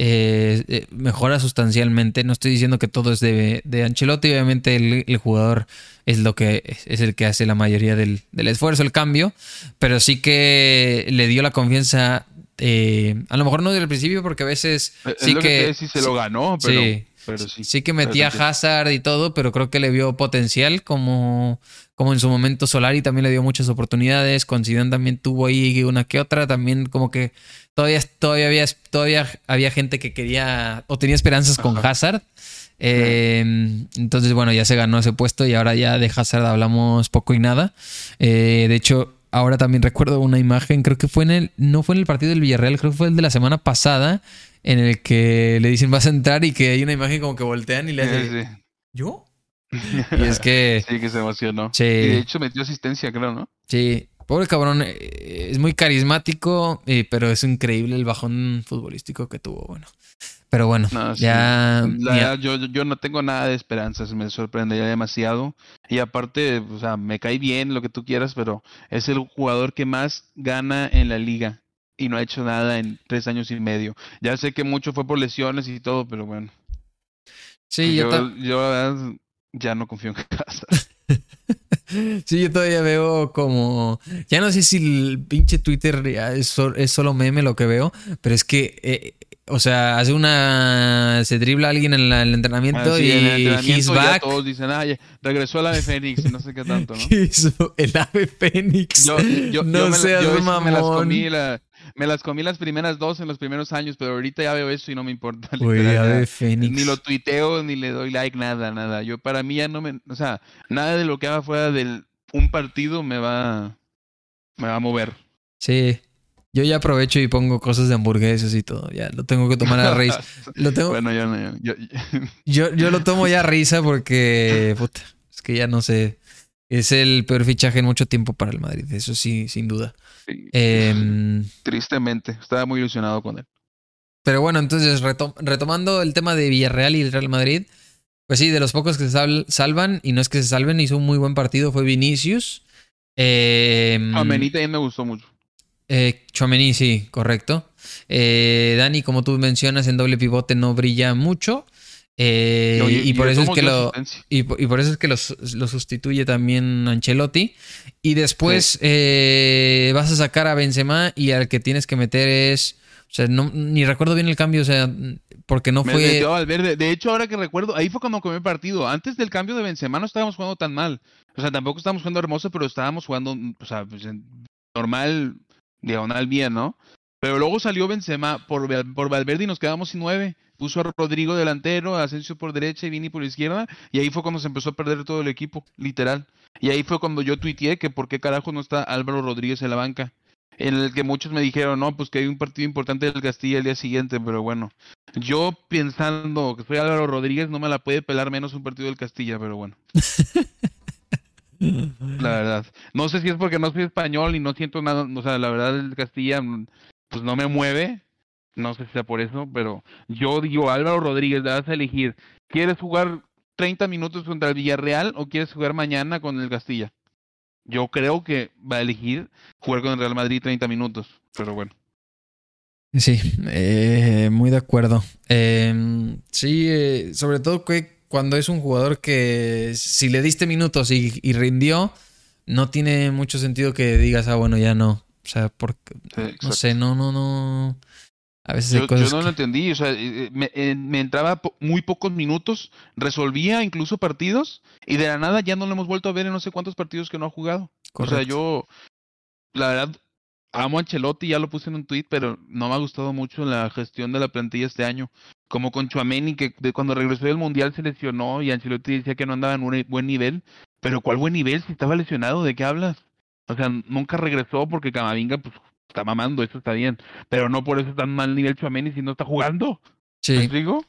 Eh, eh, mejora sustancialmente. No estoy diciendo que todo es de, de Ancelotti. Obviamente el, jugador es lo que es el que hace la mayoría del, del esfuerzo, el cambio. Pero sí que le dio la confianza eh, a lo mejor no desde el principio, porque a veces sí que, sí se lo ganó, pero sí, sí. que metía Hazard y todo, pero creo que le vio potencial como, como en su momento Solari también le dio muchas oportunidades. Con también tuvo ahí una que otra. También como que todavía, todavía, había, todavía había gente que quería o tenía esperanzas con Hazard. Eh, entonces, bueno, ya se ganó ese puesto y ahora ya de Hazard hablamos poco y nada. Eh, de hecho, ahora también recuerdo una imagen, creo que fue en el, no fue en el partido del Villarreal, creo que fue el de la semana pasada, en el que le dicen vas a entrar y que hay una imagen como que voltean y le hacen, ¿yo? y es que... Sí, que se emocionó. Sí. Y de hecho metió asistencia, creo, ¿no? Sí. Pobre cabrón, eh, es muy carismático, eh, pero es increíble el bajón futbolístico que tuvo. Bueno, pero bueno, ya, Yo, yo no tengo nada de esperanzas, me sorprendería demasiado. Y aparte, o sea, me cae bien lo que tú quieras, pero es el jugador que más gana en la liga y no ha hecho nada en tres años y medio. Ya sé que mucho fue por lesiones y todo, pero bueno. Sí, yo, yo, ya no confío en casa. sí, yo todavía veo como. Ya no sé si el pinche Twitter es, es solo meme lo que veo, pero es que. Eh, o sea, hace una. Se dribla alguien en, el entrenamiento ah, y. En todos dicen, ah, regresó el ave Fénix no sé qué tanto, ¿no? El ave Fénix. Yo, yo, no me, seas yo me las comí la, me las comí las primeras dos en los primeros años, pero ahorita ya veo eso y no me importa. Ni lo tuiteo, ni le doy like, nada, nada. Yo para mí ya no me, o sea, nada de lo que haga fuera de un partido me va, me va a mover. Sí. Yo ya aprovecho y pongo cosas de hamburguesas y todo. Ya lo tengo que tomar a risa. Lo tengo... bueno, yo no. Yo, yo, yo, lo tomo ya a risa porque. Puta, es que ya no sé. Es el peor fichaje en mucho tiempo para el Madrid. Eso sí, sin duda. Em, tristemente, estaba muy ilusionado con él. Pero bueno, entonces retomando el tema de Villarreal y el Real Madrid, pues sí, de los pocos que se salvan, y no es que se salven, hizo un muy buen partido, fue Vinicius. Eh, también me gustó mucho. Eh, sí, correcto. Eh, Dani, como tú mencionas, en doble pivote no brilla mucho. Eh, y, por eso es que lo, y, por eso es que lo, sustituye también Ancelotti. Y después eh, vas a sacar a Benzema y al que tienes que meter es. O sea, no, ni recuerdo bien el cambio, o sea, porque no fue. De hecho, ahora que recuerdo, ahí fue cuando comí el partido. Antes del cambio de Benzema no estábamos jugando tan mal. O sea, tampoco estábamos jugando hermoso, pero estábamos jugando, o sea, pues, normal, diagonal bien, ¿no? Pero luego salió Benzema por, por Valverde y nos quedamos sin nueve puso a Rodrigo delantero, a Asensio por derecha y Vini por izquierda, y ahí fue cuando se empezó a perder todo el equipo, literal. Y ahí fue cuando yo tuiteé que por qué carajo no está Álvaro Rodríguez en la banca. En el que muchos me dijeron, no, pues que hay un partido importante del Castilla el día siguiente, pero bueno. Yo pensando que soy Álvaro Rodríguez, no me la puede pelar menos un partido del Castilla, pero bueno. la verdad. No sé si es porque no soy español y no siento nada, o sea, la verdad el Castilla pues no me mueve, no sé si sea por eso, pero yo digo, Álvaro Rodríguez, vas a elegir, ¿quieres jugar 30 minutos contra el Villarreal o quieres jugar mañana con el Castilla? Yo creo que va a elegir jugar con el Real Madrid 30 minutos, pero bueno. Sí, eh, muy de acuerdo. Em, sí, eh, sobre todo que cuando es un jugador que si le diste minutos y, rindió, no tiene mucho sentido que digas, ah, bueno, ya no. O sea, porque, no sé, no, no, no yo, no lo entendí, o sea, eh, eh, me, entraba muy pocos minutos, resolvía incluso partidos y de la nada ya no lo hemos vuelto a ver en no sé cuántos partidos que no ha jugado. O sea, yo, la verdad, amo a Ancelotti, ya lo puse en un tweet, pero no me ha gustado mucho la gestión de la plantilla este año. Como con Chuameni, que de cuando regresó del Mundial se lesionó y Ancelotti decía que no andaba en un buen nivel. Pero ¿cuál buen nivel si estaba lesionado? ¿De qué hablas? O sea, nunca regresó porque Camavinga pues está mamando, eso está bien. Pero no por eso está mal nivel Chuameni si no está jugando. Sí. ¿Me?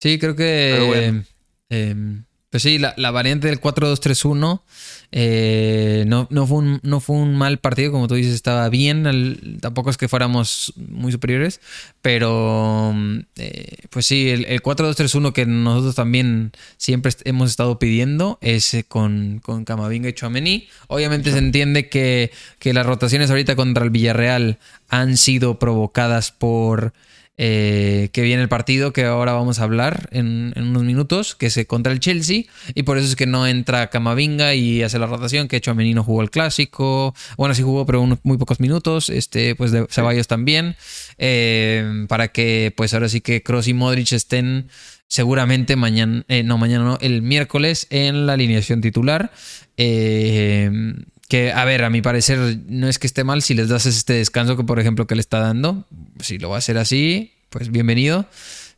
Sí, creo que. Eh, pues sí, la, la variante del 4-2-3-1 eh, no, no, fue un, no fue un mal partido, como tú dices, estaba bien. tampoco es que fuéramos muy superiores, pero eh, pues sí, el, 4-2-3-1 que nosotros también siempre hemos estado pidiendo es eh, con, con Camavinga y Chouameni. Obviamente se entiende que, que las rotaciones ahorita contra el Villarreal han sido provocadas por eh, que viene el partido que ahora vamos a hablar en, unos minutos, que es contra el Chelsea, y por eso es que no entra Camavinga y hace la rotación, que hecho no jugó el clásico, bueno, sí jugó, pero muy pocos minutos, este, pues de Ceballos también, eh, para que pues ahora sí que Cross y Modric estén seguramente mañana, eh, no mañana, no, el miércoles en la alineación titular. que, a ver, a mi parecer, no es que esté mal si les das este descanso que, por ejemplo, que le está dando. Si lo va a hacer así, pues bienvenido.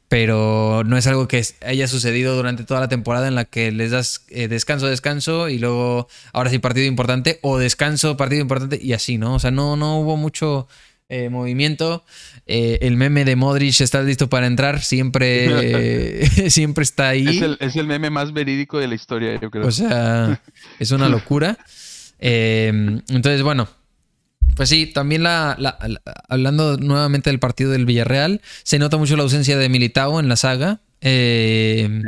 Pero no es algo que haya sucedido durante toda la temporada en la que les das eh, descanso, descanso y luego ahora sí partido importante o descanso, partido importante y así, ¿no? O sea, no, no hubo mucho eh, movimiento. Eh, el meme de Modric está listo para entrar, siempre, siempre está ahí. Es el, es el, meme más verídico de la historia, yo creo. O sea, es una locura. Entonces, bueno, pues sí, también la, hablando nuevamente del partido del Villarreal, se nota mucho la ausencia de Militao en la saga. Em,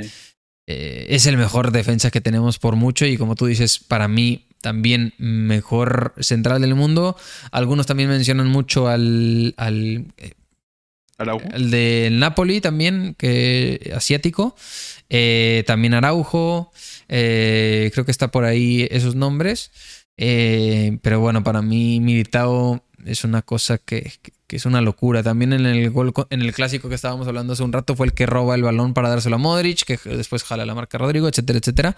eh, es el mejor defensa que tenemos por mucho y como tú dices, para mí también mejor central del mundo. Algunos también mencionan mucho al, al eh, el del Napoli también, que asiático. Eh, también Araujo. Eh, creo que está por ahí esos nombres. Eh, pero bueno, para mí Militao es una cosa que, es una locura. También en el gol, en el clásico que estábamos hablando hace un rato fue el que roba el balón para dárselo a Modric, que después jala la marca Rodrigo, etcétera, etcétera.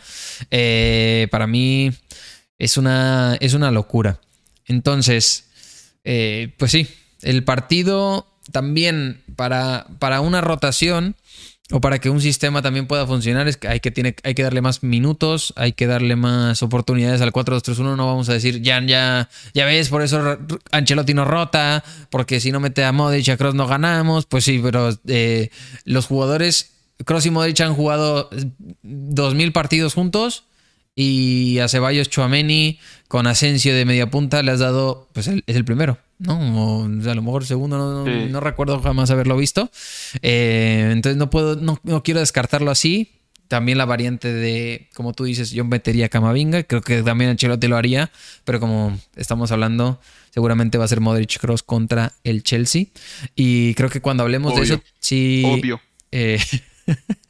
para mí es una, es una locura. Entonces, pues sí, el partido también para, para una rotación o para que un sistema también pueda funcionar es que hay que, tiene, hay que darle más minutos, hay que darle más oportunidades al 4-2-3-1. No vamos a decir, ya, ya, ya ves, por eso Ancelotti no rota, porque si no mete a Modric a Cross no ganamos. Pues sí, pero eh, los jugadores, Cross y Modric han jugado 2.000 partidos juntos y a Ceballos Chuameni con Asensio de media punta le has dado, pues es el primero. ¿no? a lo mejor segundo, no, recuerdo jamás haberlo visto. Eh, entonces no puedo, no, quiero descartarlo así. También la variante de, como tú dices, yo metería Camavinga. Creo que también Ancelotti lo haría. Pero como estamos hablando, seguramente va a ser Modric Cross contra el Chelsea. Y creo que cuando hablemos de eso, sí. Obvio. Eh,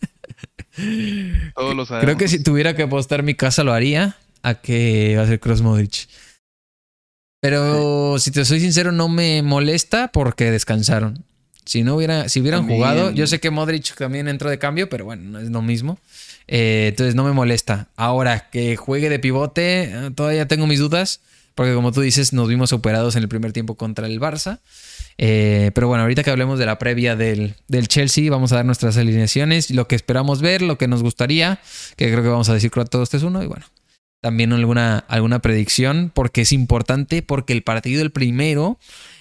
Todos lo Creo que si tuviera que apostar mi casa lo haría a que va a ser Cross Modric. Pero si te soy sincero, no me molesta porque descansaron. Si no hubiera, si hubieran jugado, yo sé que Modric también entró de cambio, pero bueno, no es lo mismo. Eh, entonces no me molesta. Ahora, que juegue de pivote, eh, todavía tengo mis dudas, porque como tú dices, nos vimos operados en el primer tiempo contra el Barça. Eh, pero bueno, ahorita que hablemos de la previa del, del, Chelsea, vamos a dar nuestras alineaciones, lo que esperamos ver, lo que nos gustaría, que creo que vamos a decir todos este es uno, y bueno, también alguna, alguna predicción, porque es importante, porque el partido del primero,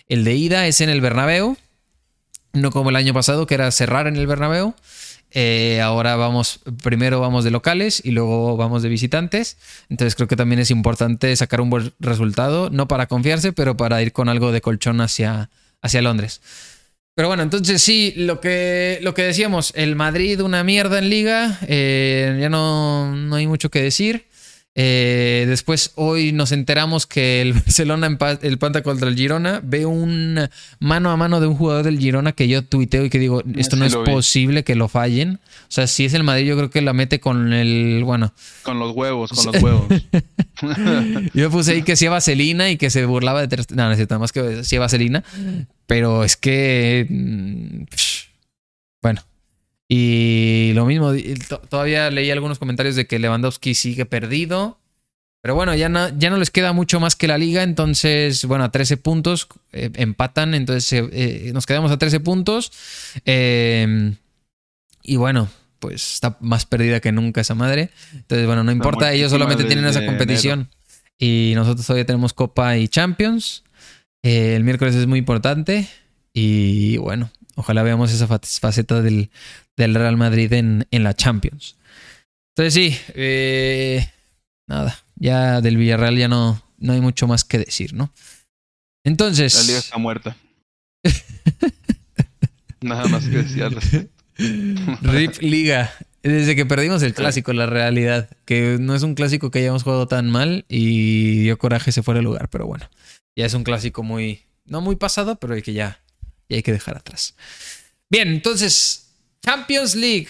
el de ida, es en el Bernabéu, no como el año pasado, que era cerrar en el Bernabéu. Eh, ahora vamos, primero vamos de locales y luego vamos de visitantes. Entonces creo que también es importante sacar un buen resultado, no para confiarse, pero para ir con algo de colchón hacia, hacia Londres. Pero bueno, entonces sí, lo que, lo que decíamos, el Madrid una mierda en liga, eh, ya no, no hay mucho que decir. Eh, después, hoy nos enteramos que el Barcelona empata contra el Girona. Veo un mano a mano de un jugador del Girona que yo tuiteo y que digo: Esto no es posible que lo fallen. O sea, si es el Madrid, yo creo que la mete con el. Bueno, con los huevos, con los huevos. yo puse ahí que hacía vaselina y que se burlaba de. No, no es cierto, más que hacía vaselina. Pero es que. Mm, bueno, y lo mismo, todavía leí algunos comentarios de que Lewandowski sigue perdido. Pero bueno, ya no, ya no les queda mucho más que la liga, entonces, bueno, a 13 puntos eh, empatan, entonces eh, eh, nos quedamos a 13 puntos. Em, y bueno, pues está más perdida que nunca esa madre. Entonces, bueno, no importa, ellos solamente tienen esa competición. Y nosotros todavía tenemos Copa y Champions. el miércoles es muy importante. Y bueno, ojalá veamos esa faceta del, del Real Madrid en, en la Champions. Entonces sí, eh, nada, ya del Villarreal ya no, no hay mucho más que decir, ¿no? Entonces... La liga está muerta. nada más que decir al respecto. RIP Liga. Desde que perdimos el clásico, la realidad. Que no es un clásico que hayamos jugado tan mal y dio coraje se fuera el lugar. Pero bueno, ya es un clásico muy. No muy pasado, pero que ya, ya hay que dejar atrás. Bien, entonces Champions League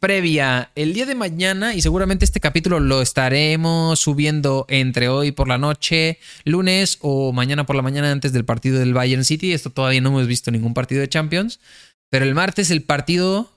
previa el día de mañana y seguramente este capítulo lo estaremos subiendo entre hoy por la noche, lunes o mañana por la mañana antes del partido del Bayern City. Esto todavía no hemos visto ningún partido de Champions, pero el martes el partido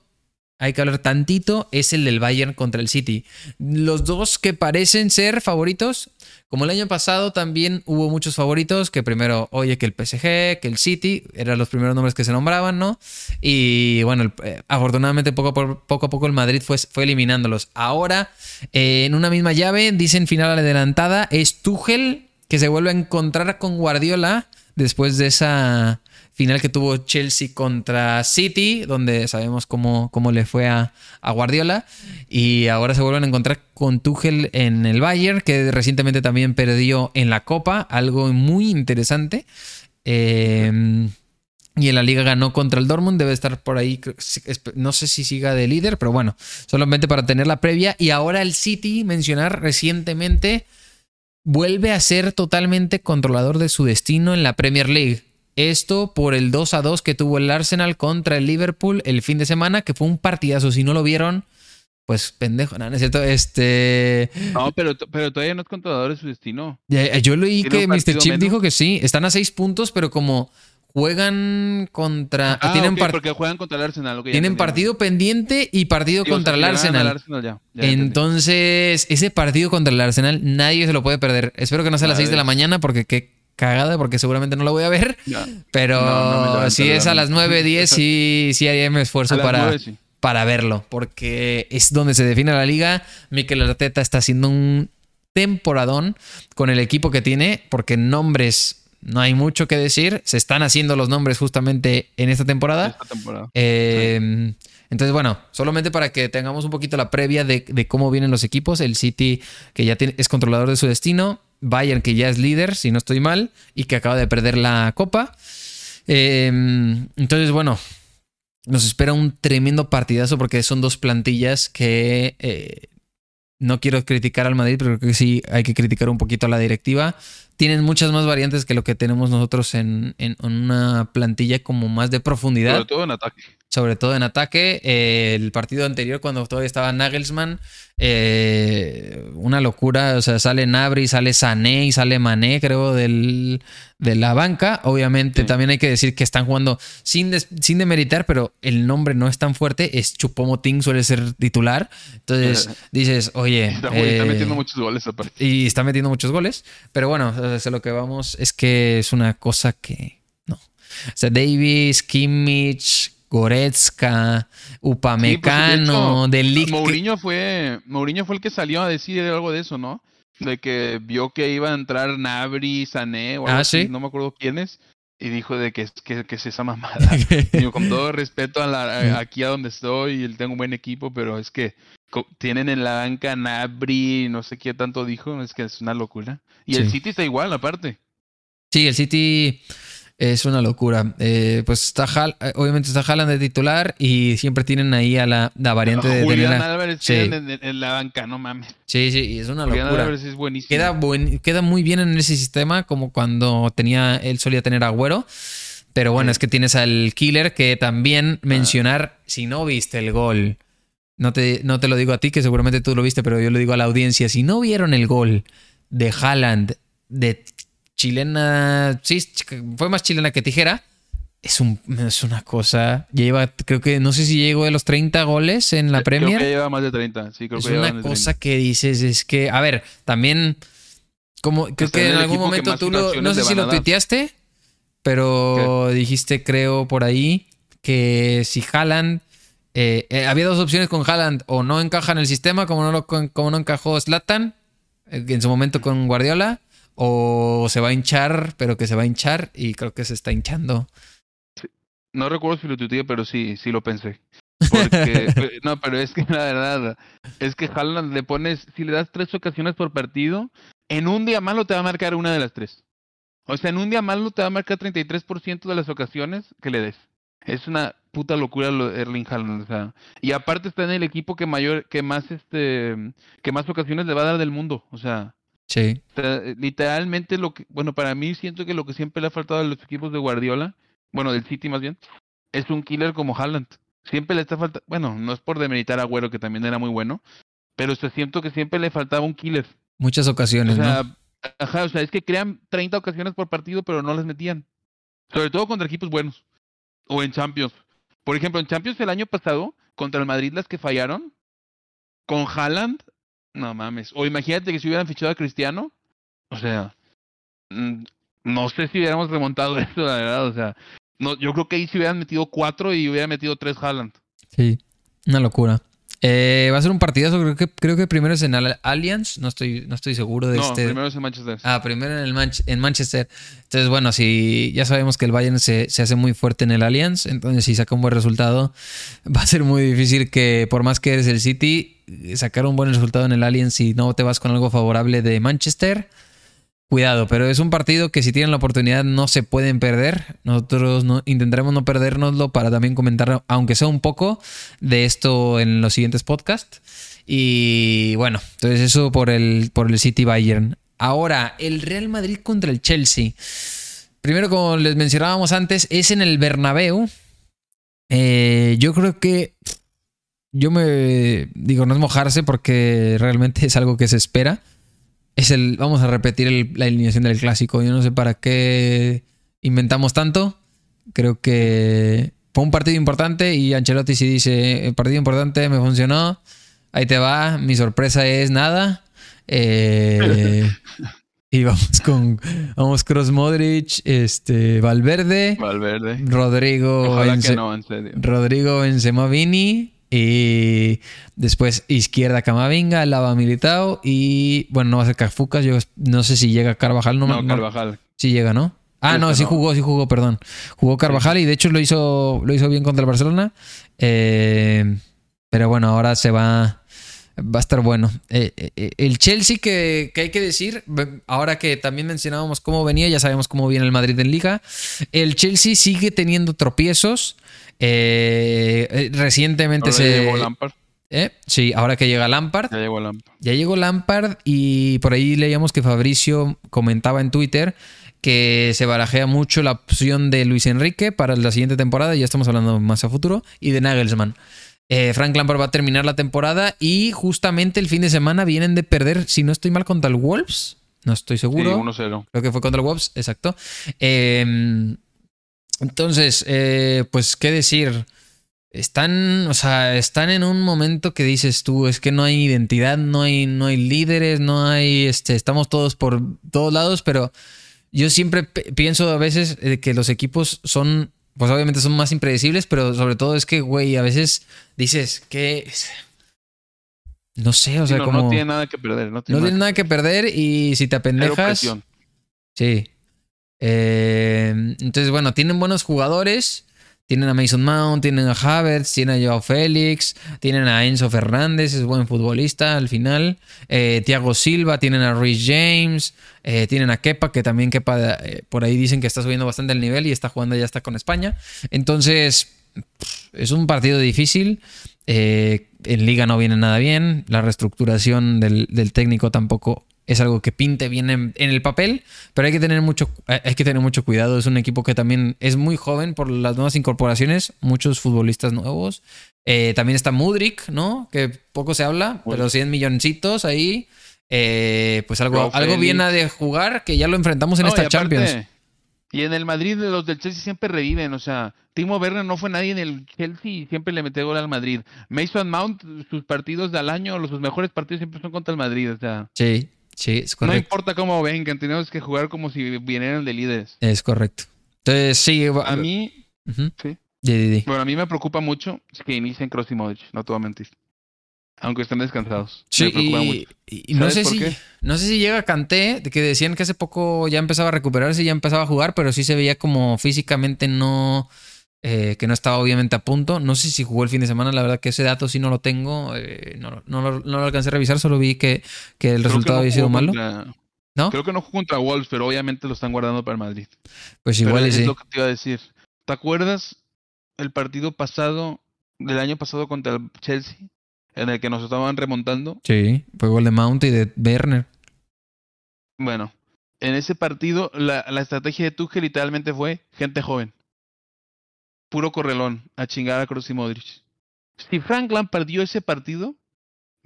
hay que hablar tantito, es el del Bayern contra el City. Los dos que parecen ser favoritos, como el año pasado también hubo muchos favoritos, que primero, oye, que el PSG, que el City, eran los primeros nombres que se nombraban, ¿no? Y bueno, eh, afortunadamente poco a, poco el Madrid fue, fue eliminándolos. Ahora, eh, en una misma llave, dicen final adelantada, es Tuchel que se vuelve a encontrar con Guardiola después de esa final que tuvo Chelsea contra City, donde sabemos cómo, cómo le fue a, Guardiola. Y ahora se vuelven a encontrar con Tuchel en el Bayern, que recientemente también perdió en la Copa, algo muy interesante. Eh, y en la liga ganó contra el Dortmund, debe estar por ahí, no sé si siga de líder, pero bueno, solamente para tener la previa. Y ahora el City, mencionar recientemente, vuelve a ser totalmente controlador de su destino en la Premier League. Esto por el 2 a 2 que tuvo el Arsenal contra el Liverpool el fin de semana, que fue un partidazo. Si no lo vieron, pues pendejo, ¿no? es cierto? Este. No, pero, pero todavía no es controlador de su destino. Yo leí que Mr. Chip dijo que sí. Están a seis puntos, pero como juegan contra. Ah, tienen porque juegan contra el Arsenal. tienen partido pendiente y partido contra el Arsenal. Entonces, ese partido contra el Arsenal nadie se lo puede perder. Espero que no sea a las 6 de la mañana porque qué cagada, porque seguramente no lo voy a ver. Pero si es a las 9, 10, sí, sí haría mi esfuerzo para, para verlo. Porque es donde se define la liga. Mikel Arteta está haciendo un temporadón con el equipo que tiene, porque nombres no hay mucho que decir. Se están haciendo los nombres justamente en esta temporada. Em, entonces, bueno, solamente para que tengamos un poquito la previa de, cómo vienen los equipos. El City, que ya es controlador de su destino. Bayern, que ya es líder, si no estoy mal, y que acaba de perder la copa. Em, entonces, bueno, nos espera un tremendo partidazo porque son dos plantillas que eh, no quiero criticar al Madrid, pero creo que sí hay que criticar un poquito a la directiva. Tienen muchas más variantes que lo que tenemos nosotros en, en una plantilla como más de profundidad. Sobre todo en ataque sobre todo en ataque. Eh, el partido anterior, cuando todavía estaba Nagelsmann, eh, una locura. O sea, sale Nabri, sale Sané y sale Mané, creo, del, de la banca. Obviamente, también hay que decir que están jugando sin, sin demeritar, pero el nombre no es tan fuerte. Es Chupomoting, suele ser titular. Entonces dices, oye. Está, está, metiendo eh, muchos goles aparte. Y está metiendo muchos goles. Pero bueno, o lo que vamos es que es una cosa que. No. O sea, Davis, Kimmich, Goretzka, Upamecano, del Mourinho fue, Mourinho fue el que salió a decir algo de eso, ¿no? De que vio que iba a entrar Nabri, Sané o algo ah, así, no me acuerdo quiénes, y dijo de que, que, que es esa mamada. Digo, con todo respeto a la, aquí a donde estoy, tengo un buen equipo, pero es que tienen en la banca Nabri, no sé qué tanto dijo, es que es una locura. Y el City está igual, aparte. Sí, el City es una locura. Eh, pues está eh, obviamente está Haaland de titular y siempre tienen ahí a la, variante de Julián Álvarez sí. en, la banca, no mames. Sí, sí, es una Julián locura. Álvarez es buenísimo. Queda, queda muy bien en ese sistema como cuando tenía él solía tener Agüero. Pero bueno, es que tienes al killer que también ah. mencionar, si no viste el gol, no te, no te lo digo a ti, que seguramente tú lo viste, pero yo lo digo a la audiencia, si no vieron el gol de Haaland de chilena, sí, fue más chilena que tijera. Es, un, es una cosa. Lleva, creo que, no sé si llegó de los 30 goles en la Premier. Creo que lleva más de 30, sí, creo es que una cosa que dices, es que, a ver, también, como, creo que en algún momento tú lo, no sé si lo tuiteaste, pero dijiste, creo, por ahí, que si Haaland, eh, eh, había dos opciones con Haaland, o no encaja en el sistema, como no, lo, como no encajó Slatan, eh, en su momento con Guardiola, o se va a hinchar, pero que se va a hinchar y creo que se está hinchando. No recuerdo si lo tuiteé, pero sí, sí lo pensé. Porque, no, pero es que la verdad, es que Haaland le pones, si le das tres ocasiones por partido, en un día malo te va a marcar una de las tres. O sea, en un día malo te va a marcar 33% de las ocasiones que le des. Es una puta locura lo de Erling Haaland, o sea, y aparte está en el equipo que mayor que más este que más ocasiones le va a dar del mundo, o sea, Sí. literalmente lo que, bueno, para mí siento que lo que siempre le ha faltado a los equipos de Guardiola, bueno, del City más bien, es un killer como Haaland. Siempre le está faltando, bueno, no es por demeritar a Agüero, que también era muy bueno, pero siento que siempre le faltaba un killer. Muchas ocasiones, o sea, Ajá, o sea, es que crean 30 ocasiones por partido, pero no las metían. Sobre todo contra equipos buenos. O en Champions. Por ejemplo, en Champions el año pasado, contra el Madrid las que fallaron, con Haaland no mames. O imagínate que si hubieran fichado a Cristiano. O sea, mm, no sé si hubiéramos remontado eso, la verdad. O sea, no, yo creo que ahí se hubieran metido cuatro y hubieran metido tres Haaland. Sí, una locura. Eh, va a ser un partidazo, creo que, creo que primero es en Al- Allianz, no estoy, no estoy seguro de No, este. primero es en Manchester. Ah, primero en, el Manch- en Manchester. Entonces, bueno, si ya sabemos que el Bayern se, se hace muy fuerte en el Allianz, entonces si saca un buen resultado, va a ser muy difícil que, por más que eres el City, sacar un buen resultado en el Allianz si no te vas con algo favorable de Manchester. Cuidado, pero es un partido que si tienen la oportunidad no se pueden perder. Nosotros no, intentaremos no perdérnoslo para también comentar, aunque sea un poco, de esto en los siguientes podcasts. Y bueno, entonces eso por el, por el City Bayern. Ahora, el Real Madrid contra el Chelsea. Primero, como les mencionábamos antes, es en el Bernabéu. Eh, yo creo que yo me digo, no es mojarse porque realmente es algo que se espera. Es el, vamos a repetir el- la alineación del clásico. Yo no sé para qué inventamos tanto. Creo que fue un partido importante y Ancelotti sí dice, el partido importante me funcionó. Ahí te va, mi sorpresa es nada. Eh, y vamos con vamos Cross Modric, este Valverde, Valverde. Rodrigo Ojalá Bence- que no, en serio. Rodrigo Benzema Vini y después izquierda Camavinga, Lava Militao y bueno, no va a ser Cafucas, yo no sé si llega Carvajal, no, No, no- Carvajal. sí llega, ¿no? Ah, no, sí jugó, sí jugó, perdón. Jugó Carvajal y de hecho lo hizo, lo hizo bien contra el Barcelona. Eh, pero bueno, ahora se va, va a estar bueno. Eh, eh, el Chelsea que, que hay que decir, ahora que también mencionábamos cómo venía, ya sabemos cómo viene el Madrid en liga. El Chelsea sigue teniendo tropiezos. Eh, eh, recientemente Ahora se... ya llegó Lampard. ¿Eh? Sí, ahora que llega Lampard. Ya llegó Lampard. Ya llegó Lampard y por ahí leíamos que Fabricio comentaba en Twitter que se barajea mucho la opción de Luis Enrique para la siguiente temporada, ya estamos hablando más a futuro, y de Nagelsmann. Eh, Frank Lampard va a terminar la temporada y justamente el fin de semana vienen de perder, si no estoy mal, contra el Wolves. No estoy Sí, seguro. 1-0. Creo que fue contra el Wolves, exacto. Eh, entonces, eh, pues, ¿qué decir? Están, o sea, están en un momento que dices tú, es que no hay identidad, no hay, no hay líderes, no hay, este, estamos todos por todos lados, pero yo siempre pienso a veces que los equipos son, pues obviamente son más impredecibles, pero sobre todo es que, güey, a veces dices que, no sé, o Sí, sea, no, como... no tiene nada que perder. No tiene No nada nada que perder y si te apendejas... Sí. Eh, entonces, bueno, tienen buenos jugadores. Tienen a Mason Mount, tienen a Havertz, tienen a Joao Félix, tienen a Enzo Fernández, es buen futbolista al final. Eh, Thiago Silva, tienen a Rhys James, eh, tienen a Kepa, que también Kepa eh, por ahí dicen que está subiendo bastante el nivel y está jugando ya está con España. Entonces, es un partido difícil. En liga no viene nada bien. La reestructuración del técnico tampoco es algo que pinte bien en, en el papel, pero hay que tener mucho, hay hay que tener mucho cuidado. Es un equipo que también es muy joven por las nuevas incorporaciones, muchos futbolistas nuevos. Eh, también está Mudrik, ¿no? Que poco se habla, Bueno. pero 100 milloncitos ahí. Eh, pues algo, algo viene de jugar que ya lo enfrentamos en No, esta y aparte, Champions. Y en el Madrid los del Chelsea siempre reviven, o sea, Timo Werner no fue nadie en el Chelsea y siempre le metió gol al Madrid. Mason Mount, sus partidos del año, los sus mejores partidos siempre son contra el Madrid, o sea, Sí, sí, es no importa cómo vengan, tenemos que jugar como si vinieran de líderes. Es correcto. Entonces, sí. A mí, sí. Bueno, a mí me preocupa mucho que inicien Kroos y Modric, no te voy a mentir. Aunque estén descansados. Sí, me preocupa y, mucho. y- y no ¿Sabes sé si qué? no sé si llega Kanté, de que decían que hace poco ya empezaba a recuperarse, ya empezaba a jugar, pero sí se veía como físicamente no eh, que no estaba obviamente a punto. No sé si jugó el fin de semana, la verdad que ese dato sí no lo tengo, eh, no, no lo, no lo alcancé a revisar, solo vi que, que el Creo resultado había sido malo. contra- ¿No? Creo que no jugó contra Wolves, pero obviamente lo están guardando para el Madrid. Pues igual es sí. lo que te iba a decir. ¿Te acuerdas el partido pasado, del año pasado contra el Chelsea, en el que nos estaban remontando? Sí, fue gol de Mount y de Werner. Bueno, en ese partido la, la estrategia de Tuchel literalmente fue gente joven. Puro correlón, a chingar a Kroos y Modric. Si Frank Lampard dio ese partido,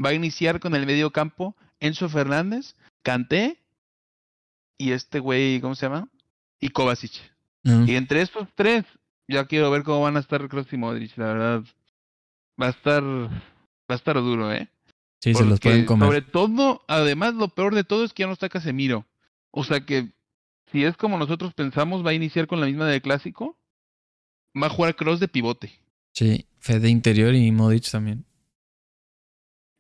va a iniciar con el medio campo Enzo Fernández, Kanté y este güey, ¿cómo se llama? Y Kovacic. Y entre estos tres, ya quiero ver cómo van a estar Kroos y Modric, la verdad. Va a estar va a estar duro, ¿eh? Sí, se los pueden comer. Sobre todo, además, lo peor de todo es que ya no está Casemiro. O sea que, si es como nosotros pensamos, va a iniciar con la misma del clásico. Va a jugar Cross de pivote. Sí, Fede interior y Modric también.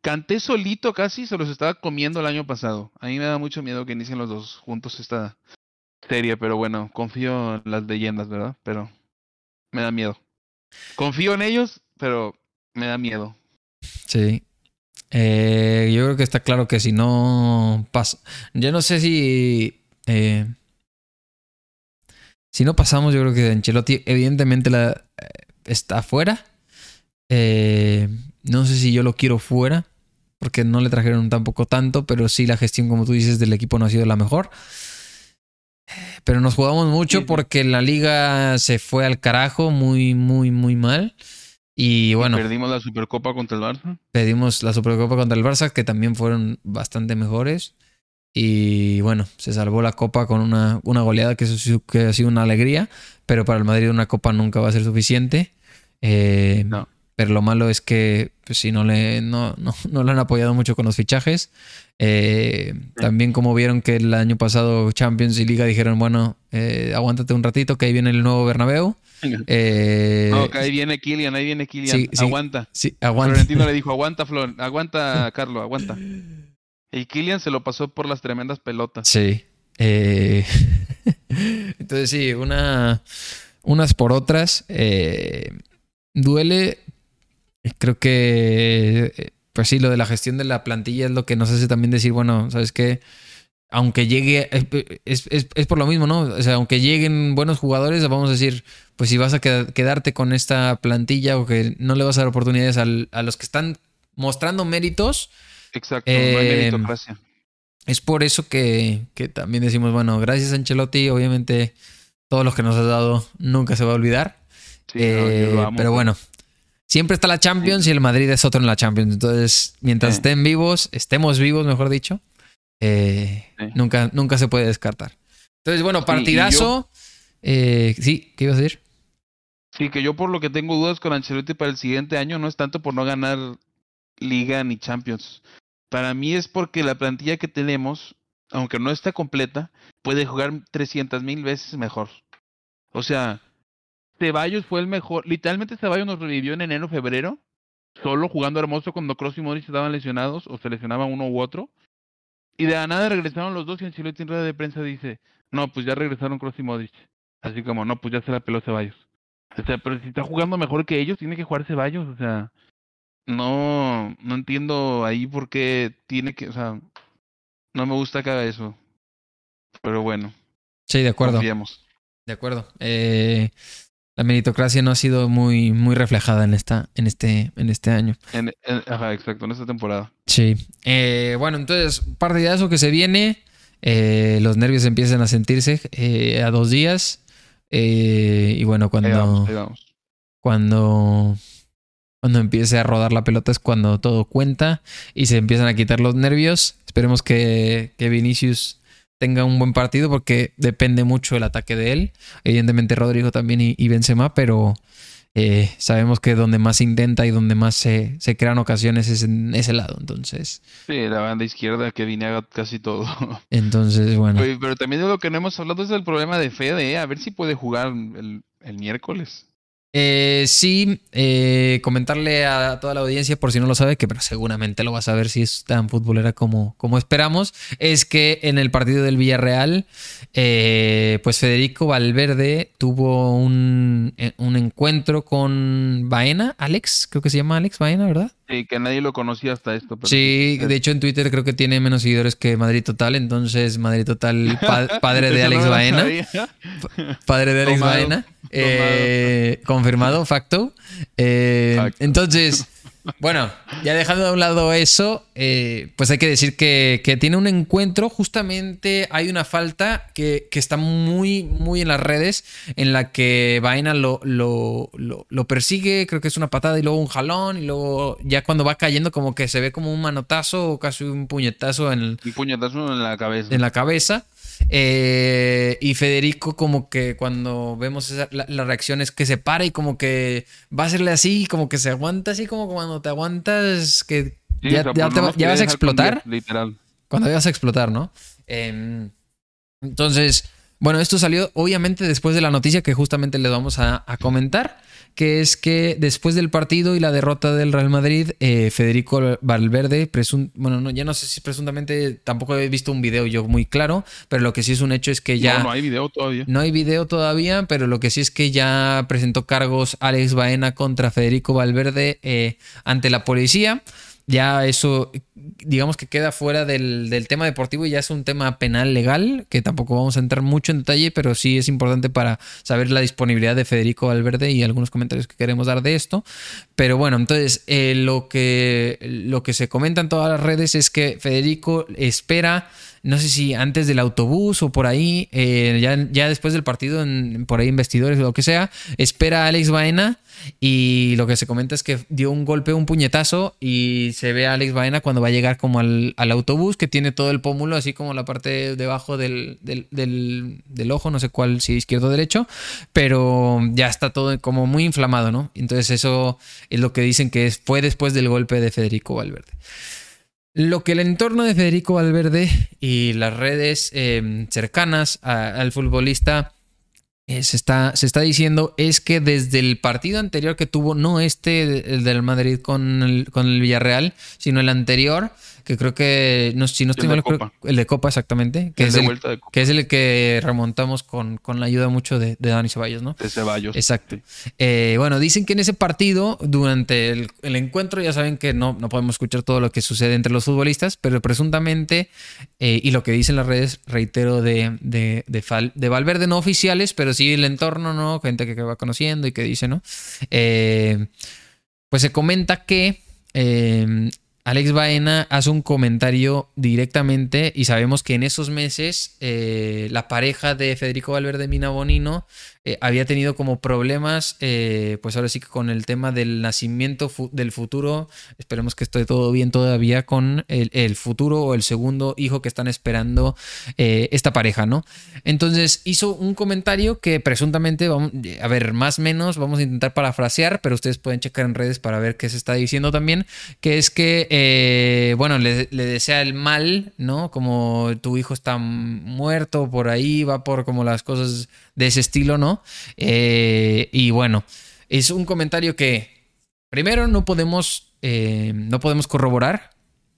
Canté solito casi, se los estaba comiendo el año pasado. A mí me da mucho miedo que inicien los dos juntos esta serie, pero bueno, confío en las leyendas, ¿verdad? Pero me da miedo. Confío en ellos, pero me da miedo. Sí. Eh, yo creo que está claro que si no pasa. Yo no sé si. Eh, si no pasamos, yo creo que Ancelotti, evidentemente, la, eh, está fuera. Eh, no sé si yo lo quiero fuera, porque no le trajeron tampoco tanto, pero sí la gestión, como tú dices, del equipo no ha sido la mejor. Pero nos jugamos mucho porque la liga se fue al carajo muy, muy, muy mal. Y bueno. Perdimos la Supercopa contra el Barça. Pedimos la Supercopa contra el Barça, que también fueron bastante mejores. Y bueno, se salvó la Copa con una, una goleada que, que ha sido una alegría. Pero para el Madrid una Copa nunca va a ser suficiente. Eh, No. pero lo malo es que pues, si no le, no, no, no le han apoyado mucho con los fichajes. Eh, también como vieron que el año pasado Champions y Liga dijeron, bueno, eh, aguántate un ratito que ahí viene el nuevo Bernabéu. Eh, no, que ahí viene Kylian, ahí viene Kylian. Sí, sí. aguanta. Sí, aguanta. Florentino le dijo, aguanta, Flor, aguanta, Carlos, aguanta. Y Kylian se lo pasó por las tremendas pelotas. Sí. Eh, Entonces sí, una, unas por otras. eh, duele. Creo que, pues sí, lo de la gestión de la plantilla es lo que nos hace también decir, bueno, ¿sabes qué? Aunque llegue, eh, es, es- es por lo mismo, ¿no? O sea, aunque lleguen buenos jugadores, vamos a decir, pues si vas a qued- quedarte con esta plantilla o que no le vas a dar oportunidades al- a los que están mostrando méritos, Exacto, no hay Eh, es por eso que, que también decimos, bueno, gracias Ancelotti, obviamente todos los que nos has dado nunca se va a olvidar. Sí, Eh, lo pero bueno, siempre está la Champions y el Madrid es otro en la Champions. Entonces, mientras Sí. estén vivos, estemos vivos, mejor dicho, eh, nunca, nunca se puede descartar. Entonces, bueno, partidazo. Eh, sí, ¿qué ibas a decir? Sí, que yo por lo que tengo dudas con Ancelotti para el siguiente año no es tanto por no ganar Liga ni Champions. Para mí es porque la plantilla que tenemos, aunque no está completa, puede jugar 300 mil veces mejor. O sea, Ceballos fue el mejor. Literalmente Ceballos nos revivió en enero, febrero, solo jugando hermoso cuando Kroos y Modric estaban lesionados o se lesionaban uno u otro. Y de la nada regresaron los dos y Ancelotti en rueda de prensa dice, no, pues ya regresaron Kroos y Modric. Así como, no, pues ya se la peló Ceballos. O sea, pero si está jugando mejor que ellos, tiene que jugar Ceballos. O sea, no, no entiendo ahí por qué tiene que, o sea, no me gusta que haga eso. Pero bueno, Sí, de acuerdo. De acuerdo. Eh, la meritocracia no ha sido muy, muy reflejada en, esta, en, este, en este año. En, en- ajá, exacto, en esta temporada. Sí. Eh, bueno, entonces, partidazo que se viene. Eh, los nervios empiezan a sentirse eh, a dos días. Eh, y bueno, Ahí cuando, vamos, ahí vamos. cuando, cuando empiece a rodar la pelota es cuando todo cuenta y se empiezan a quitar los nervios. Esperemos que, que Vinicius tenga un buen partido porque depende mucho el ataque de él. Evidentemente Rodrigo también y, y Benzema, pero eh, sabemos que donde más se intenta y donde más se, se crean ocasiones es en ese lado. Entonces, Sí, la banda izquierda que vine haga casi todo. entonces bueno. Oye, pero también de lo que no hemos hablado es del problema de Fede, ¿eh? a ver si puede jugar el, el miércoles. Eh, sí, eh, comentarle a toda la audiencia, por si no lo sabe, que pero seguramente lo va a saber si es tan futbolera como, como esperamos, es que en el partido del Villarreal, eh, pues Federico Valverde tuvo un, eh, un encuentro con Baena, Alex, creo que se llama Alex Baena, ¿verdad? Sí, que nadie lo conocía hasta esto. Pero Sí, de hecho en Twitter creo que tiene menos seguidores que Madrid Total, entonces Madrid Total, pa- padre de no Alex lo Baena. Padre de Alex Tomado, Baena. Eh, confirmado, facto. Eh, Facto. Entonces, bueno, ya dejando de un lado eso, eh, pues hay que decir que, que tiene un encuentro. Justamente hay una falta que, que está muy, muy en las redes, en la que Baena lo, lo, lo, lo persigue, creo que es una patada y luego un jalón, y luego ya cuando va cayendo, como que se ve como un manotazo o casi un puñetazo en el, Un puñetazo en la cabeza. en la cabeza. Eh, y Federico como que cuando vemos esa- la, la reacción es que se para y como que va a hacerle así, como que se aguanta así como cuando te aguantas que Sí, ya, o sea, ya te ya vas a explotar. Literal. Cuando vas a explotar, ¿no? Em, entonces, Bueno, esto salió obviamente después de la noticia que justamente les vamos a, comentar, que es que después del partido y la derrota del Real Madrid, eh, Federico Valverde, bueno, no, ya no sé si presuntamente, tampoco he visto un video yo muy claro, pero lo que sí es un hecho es que ya... No, no hay video todavía. No hay video todavía, pero lo que sí es que ya presentó cargos Alex Baena contra Federico Valverde eh, ante la policía ya eso, digamos que queda fuera del, tema deportivo y ya es un tema penal legal, que tampoco vamos a entrar mucho en detalle, pero sí es importante para saber la disponibilidad de Federico Valverde y algunos comentarios que queremos dar de esto. Pero bueno, entonces eh, lo, que, lo que se comenta en todas las redes es que Federico espera no sé si antes del autobús o por ahí, eh, ya, ya, después del partido, en, por ahí investidores o lo que sea, espera a Alex Baena y lo que se comenta es que dio un golpe, un puñetazo y se ve a Alex Baena cuando va a llegar como al, autobús que tiene todo el pómulo, así como la parte debajo del, del, ojo, no sé cuál, si izquierdo o derecho, pero ya está todo como muy inflamado, ¿no? Entonces eso es lo que dicen que fue después del golpe de Federico Valverde. Lo que el entorno de Federico Valverde y las redes em, cercanas al futbolista eh, se, está, se está diciendo es que desde el partido anterior que tuvo, no este, el del Madrid con el, con el Villarreal, sino el anterior, que creo que, no, si no estoy mal, el de Copa exactamente, que, es el, que es el que remontamos con, con la ayuda mucho de, Dani Ceballos, ¿no? De Ceballos. Exacto. Eh, bueno, dicen que en ese partido, durante el, encuentro, ya saben que no, no podemos escuchar todo lo que sucede entre los futbolistas, pero presuntamente, eh, y lo que dicen las redes, reitero, de, de, de, Valverde, no oficiales, pero sí el entorno, ¿no? Gente que, va conociendo y que dice, ¿no? Eh, pues se comenta que Alex Baena hace un comentario directamente y sabemos que en esos meses eh, la pareja de Federico Valverde Mina Bonino eh, había tenido como problemas, eh, pues ahora sí que con el tema del nacimiento del futuro, esperemos que esté todo bien todavía con el, futuro o el segundo hijo que están esperando eh, esta pareja, ¿no? Entonces hizo un comentario que presuntamente, vamos, a ver, más o menos, vamos a intentar parafrasear, pero ustedes pueden checar en redes para ver qué se está diciendo también, que es que, bueno, le, le desea el mal, ¿no? Como tu hijo está muerto por ahí, va por como las cosas de ese estilo, ¿no? Eh, y bueno, es un comentario que primero no podemos, eh, no podemos corroborar,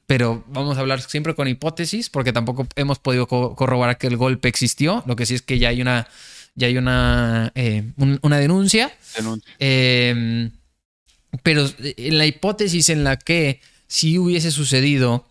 pero vamos a hablar siempre con hipótesis, porque tampoco hemos podido corroborar que el golpe existió. Lo que sí es que ya hay una, ya hay una, eh, una denuncia. Em, pero en la hipótesis en la que si hubiese sucedido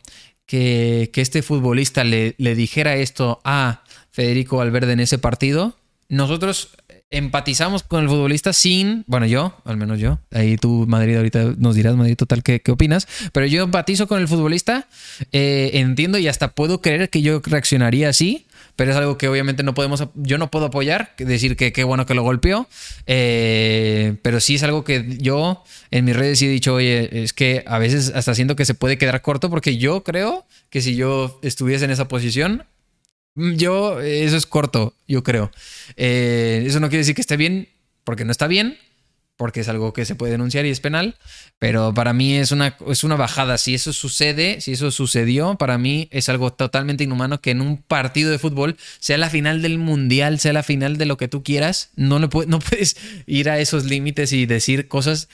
que, que este futbolista le, le dijera esto a Federico Valverde en ese partido, nosotros empatizamos con el futbolista sin, bueno, yo, al menos yo, ahí tú, Madrid, ahorita nos dirás, Madrid, total, qué, qué opinas, pero yo empatizo con el futbolista, eh, entiendo y hasta puedo creer que yo reaccionaría así, pero es algo que obviamente no podemos, yo no puedo apoyar, decir que qué bueno que lo golpeó, eh, pero sí es algo que yo en mis redes he dicho, oye, es que a veces hasta siento que se puede quedar corto porque yo creo que si yo estuviese en esa posición, Mm, yo, eso es corto, yo creo. Eh, eso no quiere decir que esté bien, porque no está bien, porque es algo que se puede denunciar y es penal, pero para mí es una, es una bajada. Si eso sucede, si eso sucedió, para mí es algo totalmente inhumano que en un partido de fútbol, sea la final del mundial, sea la final de lo que tú quieras, no, le no puedes ir a esos límites y decir cosas.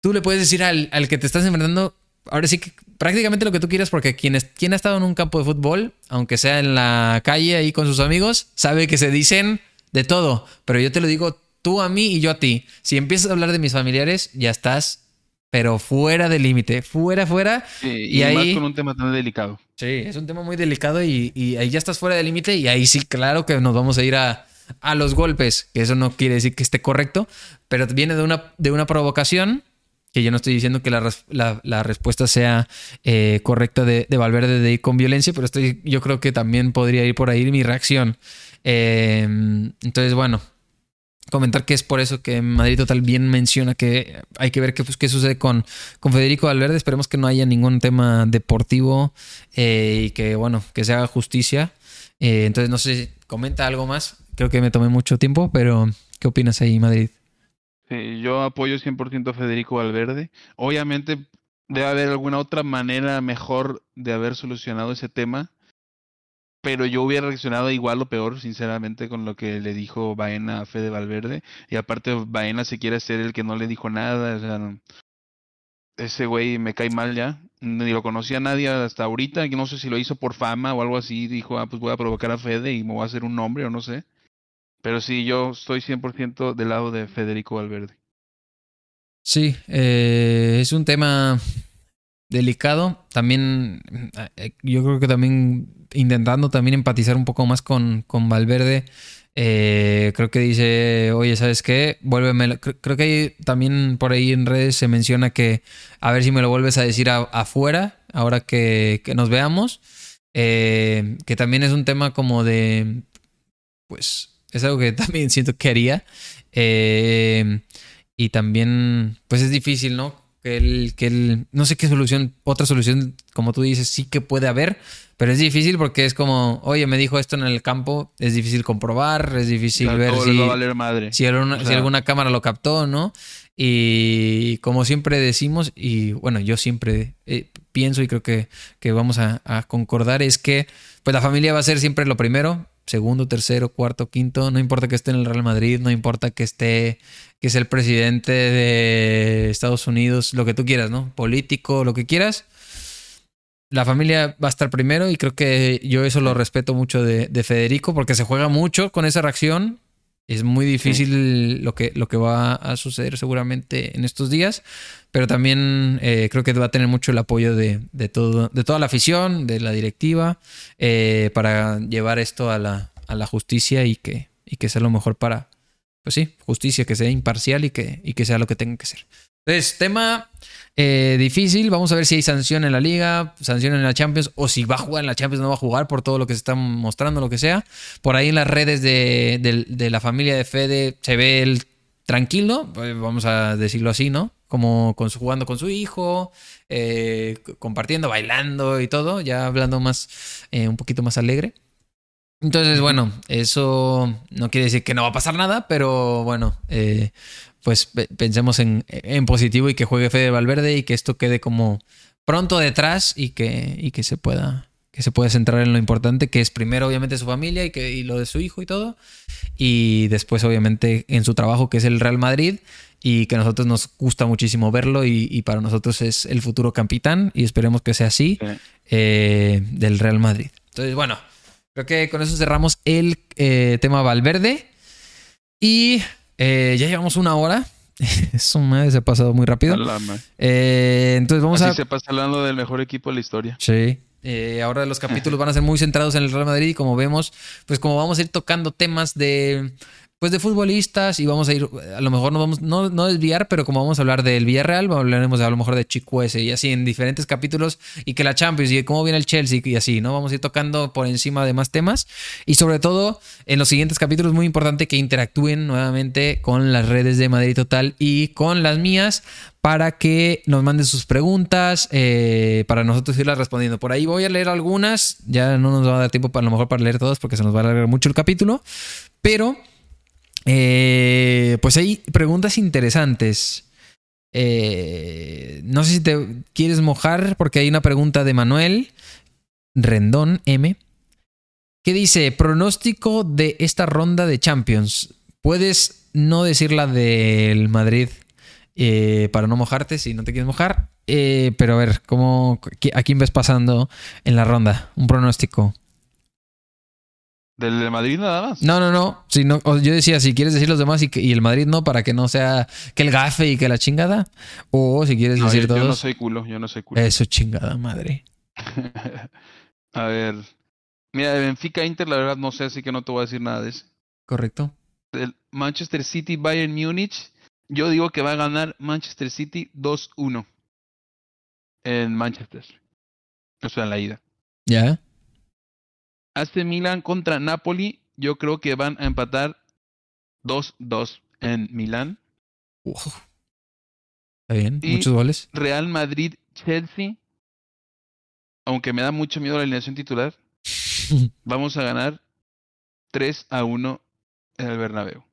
Tú le puedes decir al, al que te estás enfrentando, ahora sí que prácticamente lo que tú quieras, porque quien, quien ha estado en un campo de fútbol, aunque sea en la calle ahí con sus amigos, sabe que se dicen de todo. Pero yo te lo digo tú a mí y yo a ti. Si empiezas a hablar de mis familiares, ya estás, pero fuera del límite, fuera, fuera. y, ahí, más con un tema tan delicado. Sí, es un tema muy delicado y, y ahí ya estás fuera del límite y ahí sí, claro que nos vamos a ir a, a los golpes, que eso no quiere decir que esté correcto, pero viene de una, de una provocación que yo no estoy diciendo que la, respuesta sea eh, correcta de, de, Valverde de ir con violencia, pero estoy, yo creo que también podría ir por ahí mi reacción. Em, entonces, bueno, comentar que es por eso que Madrid Total bien menciona que hay que ver qué, pues, qué sucede con, con Federico Valverde. Esperemos que no haya ningún tema deportivo eh, y que, bueno, que se haga justicia. Eh, entonces, no sé, comenta algo más. Creo que me tomé mucho tiempo, pero ¿qué opinas ahí, Madrid? yo apoyo 100% a Federico Valverde. Obviamente debe haber alguna otra manera mejor de haber solucionado ese tema. Pero yo hubiera reaccionado igual o peor, sinceramente, con lo que le dijo Baena a Fede Valverde. Y aparte, Baena se quiere ser el que no le dijo nada. Ese güey me cae mal ya. Ni lo conocía nadie hasta ahorita. No sé si lo hizo por fama o algo así. Dijo, ah, pues voy a provocar a Fede y me voy a hacer un nombre o no sé. Pero sí, yo estoy 100% del lado de Federico Valverde. Sí, eh, es un tema delicado. También, eh, yo creo que también intentando también empatizar un poco más con, con Valverde. Eh, creo que dice, oye, ¿sabes qué? Vuélveme. Creo que también por ahí en redes se menciona que a ver si me lo vuelves a decir afuera, ahora que, que nos veamos. que también es un tema como de, pues, es algo que también siento que haría. Eh, y también, pues es difícil, ¿no? Que él, que él, no sé qué solución, otra solución, como tú dices, sí que puede haber, pero es difícil porque es como, oye, me dijo esto en el campo, es difícil comprobar, es difícil ver si, madre. Si, alguna, si, alguna, cámara lo captó, ¿no? Y como siempre decimos, y bueno, yo siempre eh, pienso y creo que, que vamos a, a concordar, es que pues la familia va a ser siempre lo primero, segundo, tercero, cuarto, quinto, no importa que esté en el Real Madrid, no importa que esté, que sea el presidente de Estados Unidos, lo que tú quieras, ¿no? Político, lo que quieras. La familia va a estar primero y creo que yo eso lo respeto mucho de, Federico porque se juega mucho con esa reacción. Es muy difícil lo, que, lo que va a suceder seguramente en estos días, pero también eh, creo que va a tener mucho el apoyo de, todo, de toda la afición, de la directiva, eh, para llevar esto a la, a la justicia y que, y que sea lo mejor para, pues sí, justicia, que sea imparcial y que, y que sea lo que tenga que ser. Entonces, tema eh, difícil. Vamos a ver si hay sanción en la liga, sanción en la Champions, o si va a jugar en la Champions, no va a jugar por todo lo que se está mostrando, lo que sea. Por ahí en las redes de, de, la familia de Fede se ve el tranquilo, pues vamos a decirlo así, ¿no? Como con su, jugando con su hijo, eh, compartiendo, bailando y todo, ya hablando más, eh, un poquito más alegre. Entonces, bueno, eso no quiere decir que no va a pasar nada, pero bueno, eh, pues pensemos en, en, positivo y que juegue Fede Valverde y que esto quede como pronto detrás y que, y que se pueda que se pueda centrar en lo importante, que es primero obviamente su familia y, que, y lo de su hijo y todo, y después obviamente en su trabajo que es el Real Madrid y que a nosotros nos gusta muchísimo verlo y, para nosotros es el futuro capitán y esperemos que sea así eh, del Real Madrid. Entonces, bueno, creo que con eso cerramos el eh, tema Valverde y eh, ya llevamos una hora. Eso me ha pasado muy rápido. Eh, entonces vamos Así a. se pasa hablando del mejor equipo de la historia. Sí. Eh, ahora los capítulos van a ser muy centrados en el Real Madrid y como vemos, pues como vamos a ir tocando temas de pues de futbolistas y vamos a ir, a lo mejor no vamos, no, no desviar, pero como vamos a hablar del Villarreal, hablaremos a lo mejor de Chicuese y así en diferentes capítulos y que la Champions y cómo viene el Chelsea y así, ¿no? Vamos a ir tocando por encima de más temas y sobre todo en los siguientes capítulos muy importante que interactúen nuevamente con las redes de Madrid Total y con las mías para que nos manden sus preguntas, eh, para nosotros irlas respondiendo. Por ahí voy a leer algunas, ya no nos va a dar tiempo para a lo mejor para leer todas porque se nos va a alargar mucho el capítulo, pero eh, pues hay preguntas interesantes. Eh, no sé si te quieres mojar porque hay una pregunta de Manuel Rendón M. que dice, pronóstico de esta ronda de Champions. Puedes no decir la del Madrid eh, para no mojarte si no te quieres mojar. pero a ver, ¿cómo, ¿a quién ves pasando en la ronda? Un pronóstico. ¿Del Madrid nada más? No, no, no. Si no yo decía, si quieres decir los demás y, que, y el Madrid no, para que no sea que el gafe y que la chingada. O si quieres decir todos. Yo no soy culo, yo no soy culo. Eso, chingada madre. a ver. Mira, de Benfica Inter, la verdad no sé, así que no te voy a decir nada de eso. Correcto. El Manchester City Bayern Múnich, yo digo que va a ganar Manchester City 2-1 en Manchester. O sea, en la ida. Ya. AC Milan contra Napoli, yo creo que van a empatar 2-2 en Milán. Está bien, muchos goles. Real Madrid, Chelsea. Aunque me da mucho miedo la alineación titular, vamos a ganar 3 a 1 en el Bernabéu.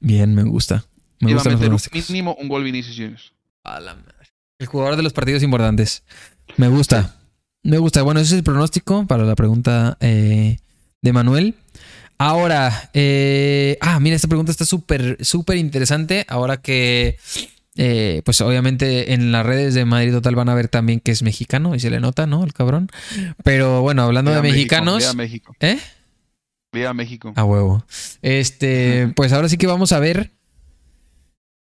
Bien, me gusta. Me gusta a meter un mínimo un gol Vinicius Juniors. A la madre. El jugador de los partidos importantes. Me gusta. Me gusta. Bueno, ese es el pronóstico para la pregunta eh, de Manuel. Ahora, eh, ah, mira, esta pregunta está súper, súper interesante. Ahora que, eh, pues obviamente en las redes de Madrid Total van a ver también que es mexicano y se le nota, ¿no? El cabrón. Pero bueno, hablando de México, mexicanos. Viva México. ¿Eh? Viva México. A huevo. Este, pues ahora sí que vamos a ver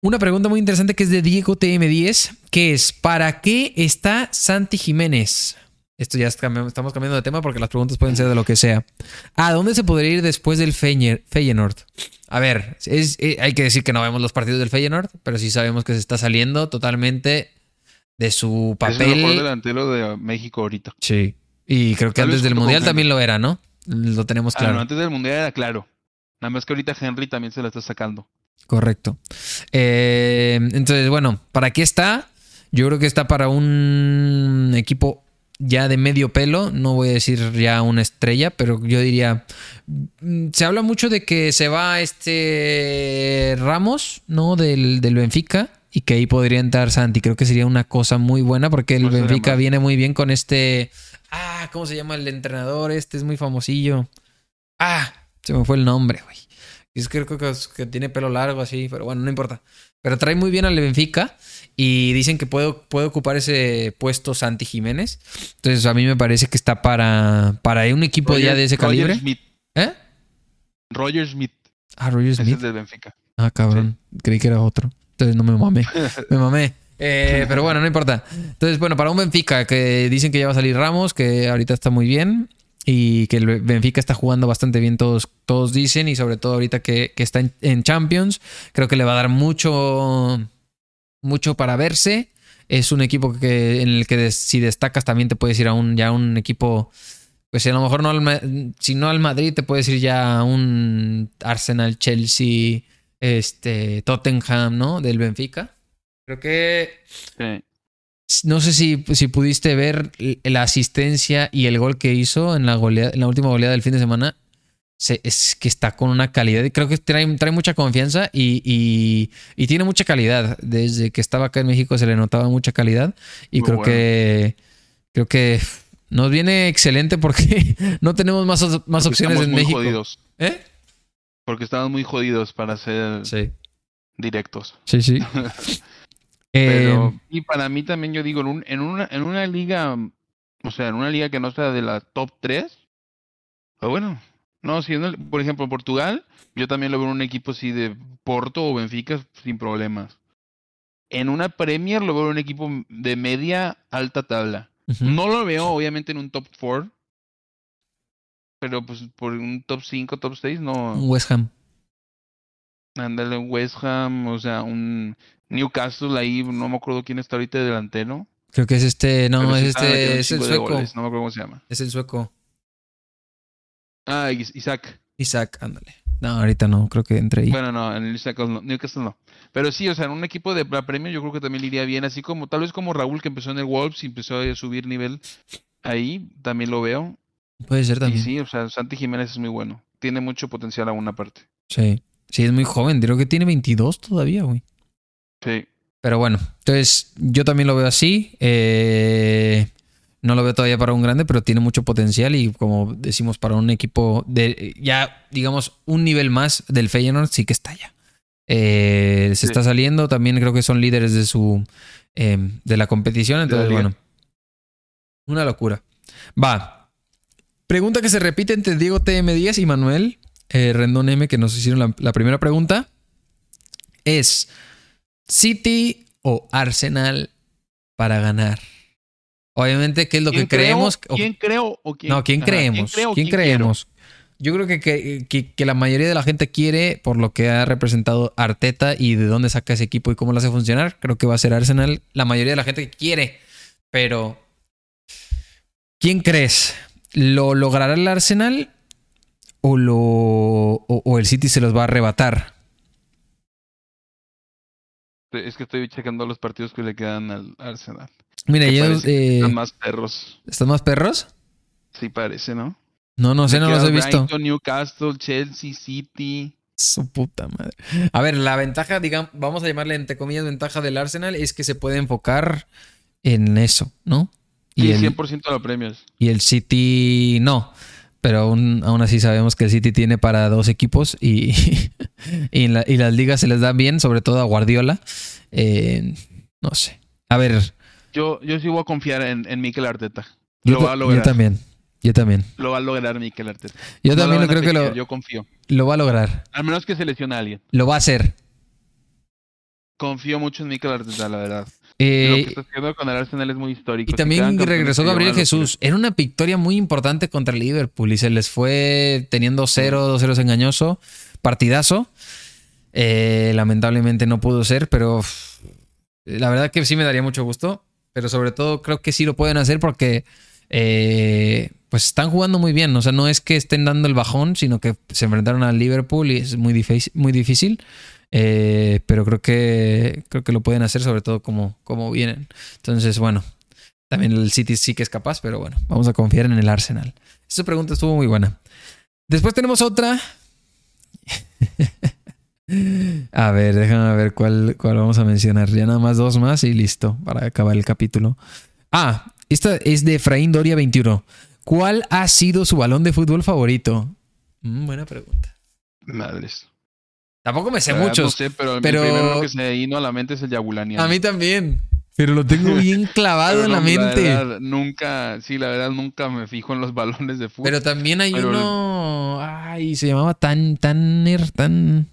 una pregunta muy interesante que es de Diego TM10, que es ¿para qué está Santi Jiménez? Esto ya estamos cambiando de tema porque las preguntas pueden ser de lo que sea. ¿A dónde se podría ir después del Feyenoord? A ver, es- eh, hay que decir que no vemos los partidos del Feyenoord, pero sí sabemos que se está saliendo totalmente de su Es el mejor papel. delantero de México ahorita. Sí. Y creo que antes del Mundial también lo era, ¿no? Lo tenemos Ah, claro. no, antes del Mundial era claro. Nada más que ahorita Henry también se la está sacando. Correcto. Eh, entonces, bueno, ¿para qué está? Yo creo que está para un equipo ya de medio pelo. No voy a decir ya una estrella, pero yo diría. mm, Se habla mucho de que se va este Ramos, ¿no? Del, del Benfica. Y que ahí podría entrar Santi. Creo que sería una cosa muy buena porque el Benfica viene muy bien con este. Ah, ¿cómo se llama el entrenador? Este es muy famosillo. Ah, se me fue el nombre, güey. Es que creo que, que tiene pelo largo así, pero bueno, no importa. Pero trae muy bien al Benfica y dicen que puede, puede ocupar ese puesto Santi Jiménez. Entonces a mí me parece que está para, para un equipo ya de ese Roger calibre. Smith. ¿Eh? Roger Smith. Ah, Roger Smith. es del Benfica. Ah, cabrón. Creí que era otro. Entonces no me mamé. Me mamé. Eh, pero bueno, no importa. Entonces, bueno, para un Benfica que dicen que ya va a salir Ramos, que ahorita está muy bien. Y que el Benfica está jugando bastante bien, todos, todos dicen. Y sobre todo ahorita que, que está en, en Champions, creo que le va a dar mucho, mucho para verse. Es un equipo que, en el que des- si destacas también te puedes ir a un, ya un equipo. Pues a lo mejor no al, si no al Madrid, te puedes ir ya a un Arsenal, Chelsea, este, Tottenham, ¿no? Del Benfica. Creo que Sí. no sé si, si pudiste ver la asistencia y el gol que hizo en la, goleada- en la última goleada del fin de semana. Se- es que está con una calidad creo que trae, trae mucha confianza y, y- y tiene mucha calidad. Desde que estaba acá en México se le notaba mucha calidad y Muy creo bueno. que creo que nos viene excelente porque no tenemos más, más Porque opciones estamos en muy México. jodidos. ¿Eh? Porque estamos muy jodidos para ser Sí, directos. sí, sí. Pero, Eh, y para mí también yo digo, en, un- en una, en una liga, o sea, en una liga que no sea de la top 3, pues bueno, no, si el- por ejemplo Portugal, yo también lo veo en un equipo así de Porto o Benfica sin problemas. En una Premier lo veo en un equipo de media alta tabla. No lo veo obviamente en un top 4, pero pues por un top 5, top 6 no. West Ham. Ándale, West Ham, o sea, un Newcastle ahí, no me acuerdo quién está ahorita de delantero. Creo que es este, no, pero es este, es el sueco. goles, no me acuerdo cómo se llama. Es el sueco. Ah, Is- Isaac. Isaac, ándale. No, ahorita no, creo que entre ahí. Bueno, no, en el Newcastle no, Newcastle no. Pero sí, o sea, en un equipo de la Premier yo creo que también le iría bien, así como tal vez como Raúl que empezó en el Wolves y empezó a subir nivel ahí, también lo veo. Puede ser Y también. sí, o sea, Santi Jiménez es muy bueno. Tiene mucho potencial a una parte. Sí. Sí, es muy joven. Creo que tiene 22 todavía, güey. Sí. Pero bueno, entonces yo también lo veo así. Eh, no lo veo todavía para un grande, pero tiene mucho potencial y como decimos, para un equipo de ya, digamos, un nivel más del Feyenoord sí que está ya. Eh, se Sí. está saliendo, también creo que son líderes de su eh, de la competición, entonces bueno, una locura. Va. Pregunta que se repite entre Diego TM10 y Manuel eh, Rendón M, que nos hicieron la, la primera pregunta, es City o Arsenal para ganar. Obviamente, ¿qué es lo que ¿Quién creo? creemos? o- ¿Quién creo o quién? no, ¿quién Ajá, creemos? creo ¿Quién, quiero? creemos? Yo creo que, que, que- que la mayoría de la gente quiere, por lo que ha representado Arteta y de dónde saca ese equipo y cómo lo hace funcionar, creo que va a ser Arsenal. La mayoría de la gente quiere, pero ¿quién crees? ¿Lo logrará el Arsenal o, lo, o, o el City se los va a arrebatar? Es que estoy checando los partidos que le quedan al Arsenal. Mira, yo... eh, Están más perros. ¿Están más perros? Sí parece, ¿no? No, no sé, no los he visto. Brighton, Newcastle, Chelsea, City. Su puta madre. A ver, la ventaja, digamos, vamos a llamarle entre comillas ventaja del Arsenal es que se puede enfocar en eso, ¿no? Y Sí, el, 100% de los premios. y el City no. Pero aún, aún así sabemos que el City tiene para dos equipos y, y, en la- y las ligas se les da bien, sobre todo a Guardiola. Eh, no sé. A ver, Yo, yo sí voy a confiar en, en Mikel Arteta. yo, Lo va a ta- yo lograr. también. Yo también. Lo va a lograr Mikel Arteta. Yo No lo también a creo que lo, Yo confío. lo va a lograr. Al menos que se lesione a alguien. Lo va a hacer. Confío mucho en Mikel Arteta, la verdad. Eh, lo que está haciendo con el Arsenal es muy histórico. Y también regresó Gabriel Jesús. Era una victoria muy importante contra el Liverpool y se les fue teniendo 0, 2 0 engañoso. Partidazo. Eh, lamentablemente no pudo ser, pero la verdad que sí me daría mucho gusto. Pero sobre todo creo que sí lo pueden hacer porque eh, pues están jugando muy bien. O sea, no es que estén dando el bajón, sino que se enfrentaron al Liverpool y es muy difícil. Muy difícil. Eh, pero creo que creo que lo pueden hacer, sobre todo como, como vienen. Entonces, bueno, también el City sí que es capaz, pero bueno, vamos a confiar en el Arsenal. Esa pregunta estuvo muy buena. Después tenemos otra. A ver, déjame ver cuál, cuál vamos a mencionar. Ya nada más dos más y listo para acabar el capítulo. Ah, esta es de Efraín Doria 21. ¿Cuál ha sido su balón de fútbol favorito? Mm, buena pregunta. Madres. Tampoco me sé verdad, muchos. No sé, pero, pero- el primero que se me vino a la mente es el Yabulani. A mí también. Pero lo tengo bien clavado en la mente. verdad, nunca, sí, la verdad, nunca me fijo en los balones de fútbol. Pero también hay Pero- uno. Ay, se llamaba Tan Tanner, Tan.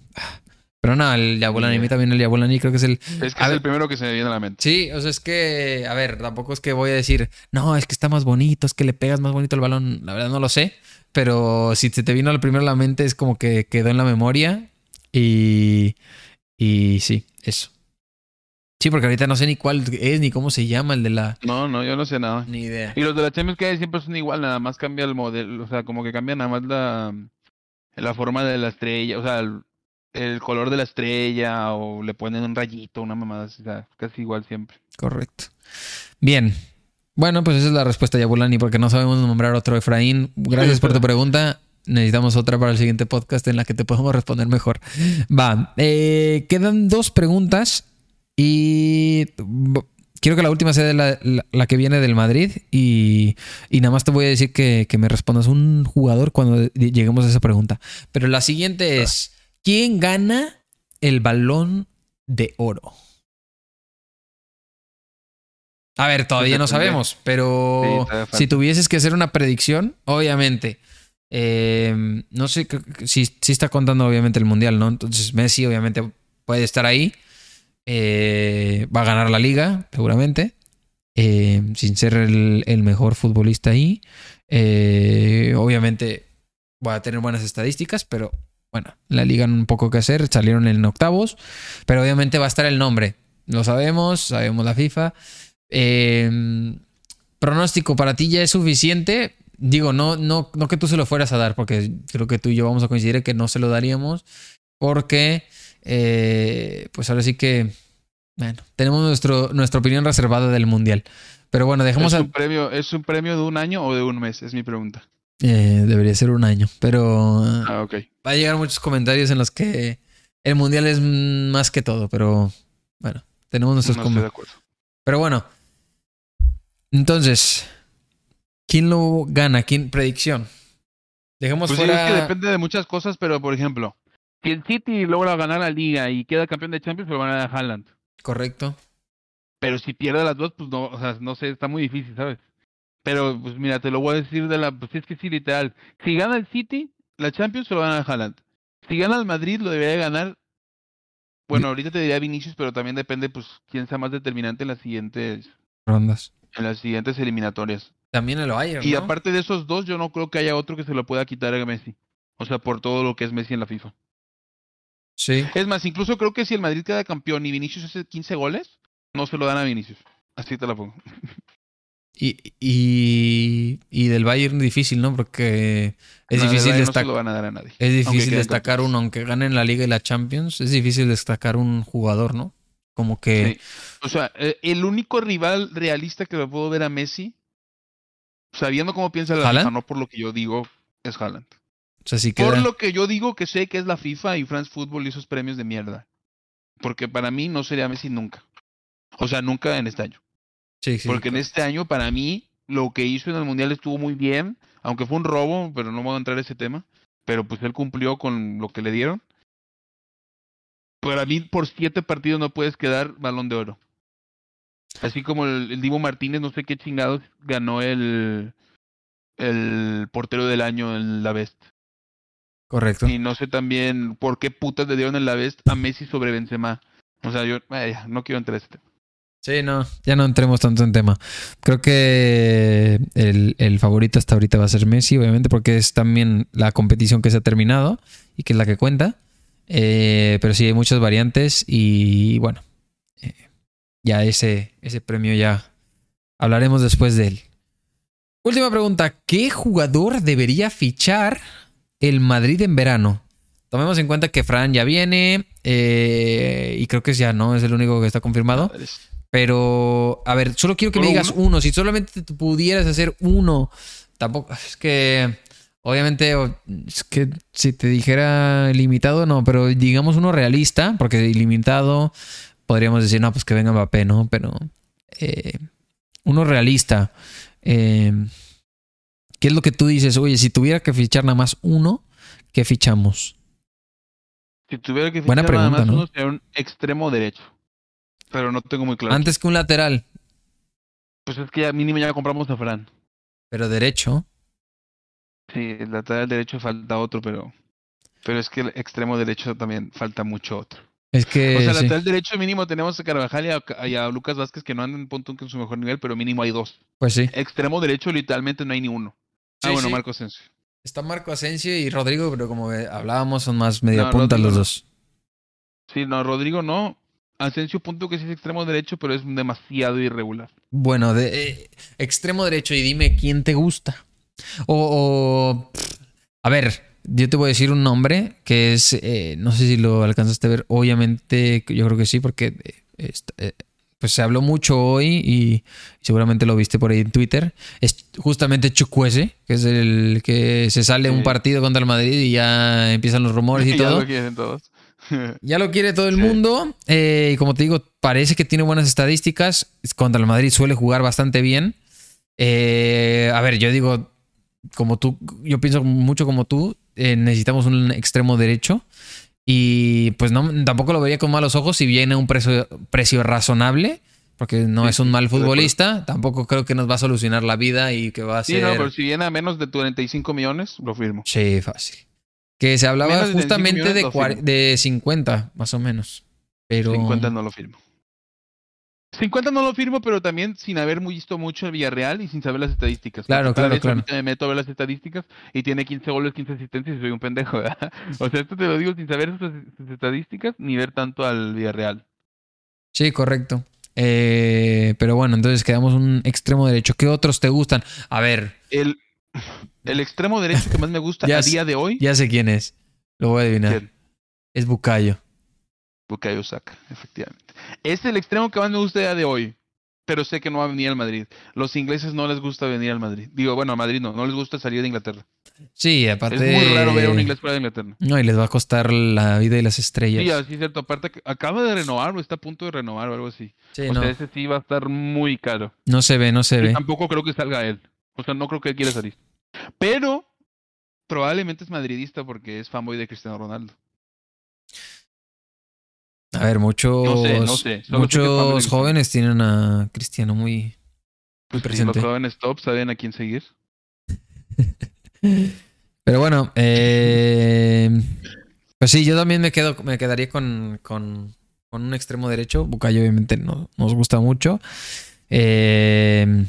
Pero no, el Yabulani, a mí también el Yabulani creo que es el. es que a es ver. el primero que se me viene a la mente. Sí, o sea, es que. A ver, tampoco es que voy a decir, no, es que está más bonito, es que le pegas más bonito el balón. La verdad no lo sé. Pero si se te vino al primero a la mente, es como que quedó en la memoria. Y. Y sí, eso. Sí, porque ahorita no sé ni cuál es, ni cómo se llama el de la. No, no, yo no sé nada. Ni idea. Y los de la Champions que hay siempre son igual, nada más cambia el modelo, o sea, como que cambia nada más la, la forma de la estrella, o sea, el, el color de la estrella, o le ponen un rayito, una mamada, casi igual siempre. Correcto. Bien. Bueno, pues esa es la respuesta, Yabulani, porque no sabemos nombrar otro Efraín. Gracias por tu pregunta. Necesitamos otra para el siguiente podcast en la que te podemos responder mejor. Va. eh, quedan dos preguntas y quiero que la última sea la, la- la que viene del Madrid y, y nada más te voy a decir que, que me respondas un jugador cuando lleguemos a esa pregunta. Pero la siguiente es, ¿quién gana el balón de oro? A ver, todavía no sabemos, pero Sí, si tuvieses que hacer una predicción, obviamente, eh, no sé si, si está contando obviamente el Mundial, ¿no? Entonces Messi obviamente puede estar ahí, eh, va a ganar la liga, seguramente, eh, sin ser el, el mejor futbolista ahí. Obviamente va a tener buenas estadísticas, pero bueno, la liga no un poco que hacer, salieron en octavos, pero obviamente va a estar el nombre. Lo sabemos, sabemos la FIFA. Eh, pronóstico para ti ya es suficiente. Digo, no, no, no que tú se lo fueras a dar, porque creo que tú y yo vamos a coincidir que no se lo daríamos, porque eh, pues ahora sí que, bueno, tenemos nuestro, nuestra opinión reservada del Mundial. Pero bueno, dejemos ¿Es premio, ¿Es un premio de un año o de un mes? Es mi pregunta. Eh, debería ser un año, pero Ah, va a llegar muchos comentarios en los que el Mundial es más que todo, pero bueno, tenemos No nuestros estoy comentarios. de acuerdo. Pero bueno. Entonces, ¿quién lo gana? ¿Quién? Predicción. Dejemos Pues sí, fuera. es que depende de muchas cosas, pero por ejemplo, si el City logra ganar la liga y queda campeón de Champions, lo van a dar a Haaland. Correcto. Pero si pierde las dos, pues no, o sea, no sé, está muy difícil, ¿sabes? Pero, pues mira, te lo voy a decir de la, pues es que sí, literal. Si gana el City, la Champions se lo van a Haaland. Si gana el Madrid, lo debería ganar. Bueno, ahorita te diría Vinicius, pero también depende, pues, quién sea más determinante en las siguientes, Rondas. en las siguientes eliminatorias. También el Bayern. Y ¿no? aparte de esos dos, yo no creo que haya otro que se lo pueda quitar a Messi. O sea, por todo lo que es Messi en la FIFA. Sí. Es más, incluso creo que si el Madrid queda campeón y Vinicius hace 15 goles, no se lo dan a Vinicius. Así te la pongo. Y, y, y del Bayern difícil, ¿no? Porque es No, difícil No destacar. lo van a dar a nadie. es difícil destacar uno, aunque ganen la Liga y la Champions, es difícil destacar un jugador, ¿no? Como que. Sí. O sea, eh, el único rival realista que lo puedo ver a Messi, sabiendo cómo piensa la. FIFA, no por lo que yo digo, es Haaland. O sea, sí Por lo que yo digo que sé que es la FIFA y France Football y esos premios de mierda. Porque para mí no sería Messi nunca. O sea, nunca en este año. Sí, sí, Porque en este año, para mí, lo que hizo en el Mundial estuvo muy bien, aunque fue un robo, pero no voy a entrar en ese tema. Pero pues él cumplió con lo que le dieron. Para mí, por siete partidos no puedes quedar balón de oro. Así como el, el Divo Martínez, no sé qué chingados, ganó el, el portero del año en la Best. Correcto. Y no sé también por qué putas le dieron en la Best a Messi sobre Benzema. O sea, yo eh, no quiero entrar en ese tema. Sí, no, ya no entremos tanto en tema. Creo que el, favorito hasta ahorita va a ser Messi, obviamente, porque es también la competición que se ha terminado y que es la que cuenta. Eh, pero sí, hay muchas variantes y bueno, eh, ya ese, premio ya hablaremos después de él. Última pregunta, ¿qué jugador debería fichar el Madrid en verano? Tomemos en cuenta que Fran ya viene eh, y creo que ya no es el único que está confirmado. Pero, a ver, solo quiero que me digas uno? uno. Si solamente pudieras hacer uno, tampoco. Es que, obviamente, es que si te dijera limitado, no, pero digamos uno realista, porque ilimitado podríamos decir, no, pues que venga Mbappé, ¿no? Pero eh, uno realista. Eh, ¿Qué es lo que tú dices? Oye, si tuviera que fichar nada más uno, ¿qué fichamos? Si tuviera que fichar Buena pregunta, nada más ¿no? uno, sería un extremo derecho. Pero no tengo muy claro. Antes que un lateral, Pues es que ya mínimo ya compramos a Fran. pero derecho. Sí, el lateral derecho falta otro, pero. Pero es que el extremo derecho también falta mucho otro. Es que. o sea, sí. lateral derecho mínimo tenemos a Carvajal y a, y a Lucas Vázquez que no andan en punto en su mejor nivel, pero mínimo hay dos. Pues sí. Extremo derecho literalmente no hay ni uno. Sí, ah, bueno, sí. Marco Asensio. Está Marco Asensio y Rodrigo, pero como hablábamos, son más media No, punta Rodrigo los dos. Sí, no, Rodrigo no. Asensio punto que sí es extremo derecho, pero es demasiado irregular. Bueno, de eh, extremo derecho y dime quién te gusta. O, o, pff, a ver, yo te voy a decir un nombre que es, eh, no sé si lo alcanzaste a ver, obviamente yo creo que sí, porque eh, pues se habló mucho hoy y seguramente lo viste por ahí en Twitter. Es justamente Chukwueze, que es el que se sale un partido contra el Madrid y ya empiezan los rumores y ya todo. lo quieren todos. Ya lo quiere todo el Sí. mundo. eh, y como te digo, parece que tiene buenas estadísticas. Contra el Madrid suele jugar bastante bien. Eh, a ver, yo digo, como tú, yo pienso mucho como tú. eh, necesitamos un extremo derecho. Y pues no, tampoco lo vería con malos ojos si viene a un precio, precio razonable. Porque no Sí, es un sí, mal futbolista. Tampoco creo que nos va a solucionar la vida y que va a sí, ser. no, pero si viene a menos de 45 millones, lo firmo. Sí, fácil. Que se hablaba Menos de 25 justamente de, de 50, más o menos. Pero. 50 no lo firmo. 50 no lo firmo, pero también sin haber muy visto mucho el Villarreal y sin saber las estadísticas. Claro, claro, vez claro. me meto a ver las estadísticas y tiene 15 goles, 15 asistencias y soy un pendejo. ¿verdad? O sea, esto te lo digo sin saber sus, sus estadísticas ni ver tanto al Villarreal. Sí, correcto. Eh, pero bueno, entonces quedamos un extremo derecho. ¿Qué otros te gustan? A ver, El, el extremo derecho que más me gusta Ya a sé- día de hoy ya sé quién es. Lo voy a adivinar. ¿quién? Es Bucayo. Bukayo Saka, efectivamente. Es el extremo que más me gusta a día de hoy, pero sé que no va a venir al Madrid. Los ingleses no les gusta venir al Madrid. Digo, bueno, a Madrid no, no les gusta salir de Inglaterra. Sí, aparte. Es muy raro ver a un inglés fuera de Inglaterra. No, y les va a costar la vida y las estrellas. Sí, así es cierto. Aparte, que acaba de renovar o está a punto de renovar o algo así. Sí, o no, sea, ese sí va a estar muy caro. no se ve, no se ve. tampoco creo que salga él. O sea, no creo que él quiera salir. Pero probablemente es madridista porque es fanboy de Cristiano Ronaldo. A ver, muchos, No sé, no sé. Muchos jóvenes tienen a Cristiano muy, muy Pues si presente. los jóvenes top saben a quién seguir. Pero bueno, eh, pues sí, yo también me quedo, me quedaría con, con, con un extremo derecho. Bucayo obviamente no, nos gusta mucho. Eh,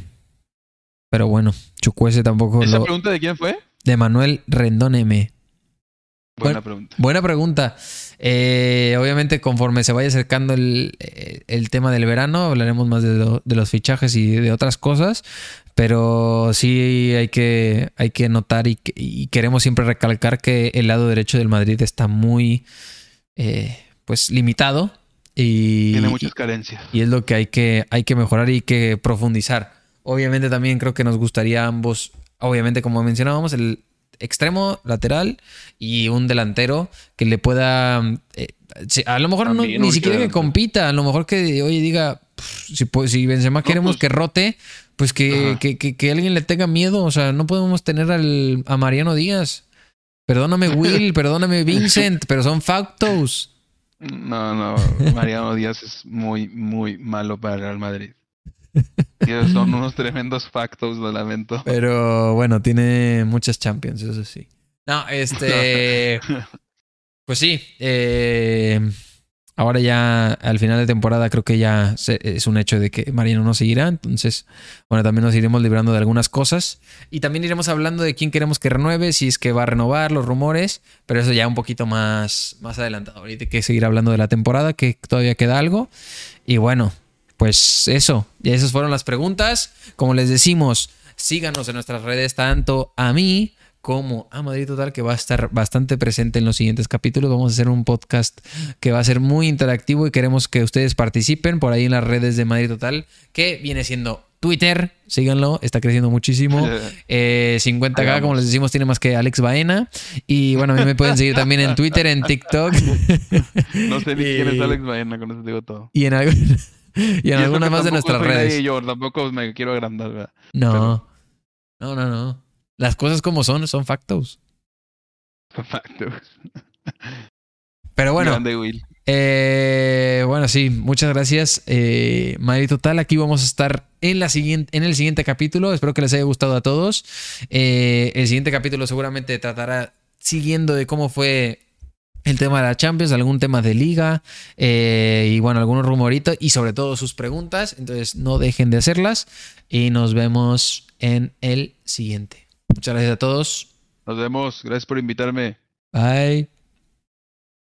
pero bueno, Chucuese tampoco ¿Esa lo- pregunta de quién fue? De Manuel Rendón M. Buena pregunta. Buena pregunta. Eh, obviamente, conforme se vaya acercando el, eh, el tema del verano, hablaremos más de, lo- de los fichajes y de otras cosas. Pero sí hay que, hay que notar y, y queremos siempre recalcar que el lado derecho del Madrid está muy eh, pues limitado. Y, Tiene muchas carencias. y es lo que hay que, hay que mejorar y que profundizar. Obviamente también creo que nos gustaría ambos, obviamente como mencionábamos, el extremo lateral y un delantero que le pueda... eh, a lo mejor no- ni siquiera que compita, a lo mejor que, oye, diga, si, si Benzema queremos pues- que rote, pues que, que, que, que alguien le tenga miedo. O sea, no podemos tener al, a Mariano Díaz. Perdóname, Will, perdóname, Vincent, pero son factos. No, no, Mariano Díaz es muy, muy malo para el Real Madrid. Son unos tremendos factos, lo lamento. Pero bueno, tiene muchas champions, eso sí. No, este. Pues sí. eh, ahora ya al final de temporada creo que ya se- es un hecho de que Mariano no seguirá. Entonces, bueno, también nos iremos librando de algunas cosas. Y también iremos hablando de quién queremos que renueve, si es que va a renovar, los rumores. Pero eso ya un poquito más, más adelantado. Ahorita hay que seguir hablando de la temporada, que todavía queda algo. Y bueno, pues eso. Y esas fueron las preguntas. Como les decimos, síganos en nuestras redes, tanto a mí como a Madrid Total, que va a estar bastante presente en los siguientes capítulos. Vamos a hacer un podcast que va a ser muy interactivo y queremos que ustedes participen por ahí en las redes de Madrid Total, que viene siendo Twitter, síganlo, está creciendo muchísimo. Eh, 50k, Hagamos. como les decimos, tiene más que Alex Baena. Y bueno, a mí me pueden seguir también en Twitter, en TikTok No sé ni quién es Y- Alex Baena, con eso digo todo. y en, algu- y en Y algunas más de nuestras redes. yo, tampoco me quiero agrandar, ¿verdad? No, no, no, no. Las cosas como son, son factos. Factos. Pero bueno, Grande Will. Eh, bueno, sí, muchas gracias. Eh, Madrid Total, aquí vamos a estar en, la siguiente, en el siguiente capítulo. Espero que les haya gustado a todos. Eh, el siguiente capítulo seguramente tratará siguiendo de cómo fue el tema de la Champions, algún tema de liga eh, y bueno, algunos rumoritos y sobre todo sus preguntas. Entonces no dejen de hacerlas y nos vemos en el siguiente. Muchas gracias a todos. Nos vemos. Gracias por invitarme. Bye.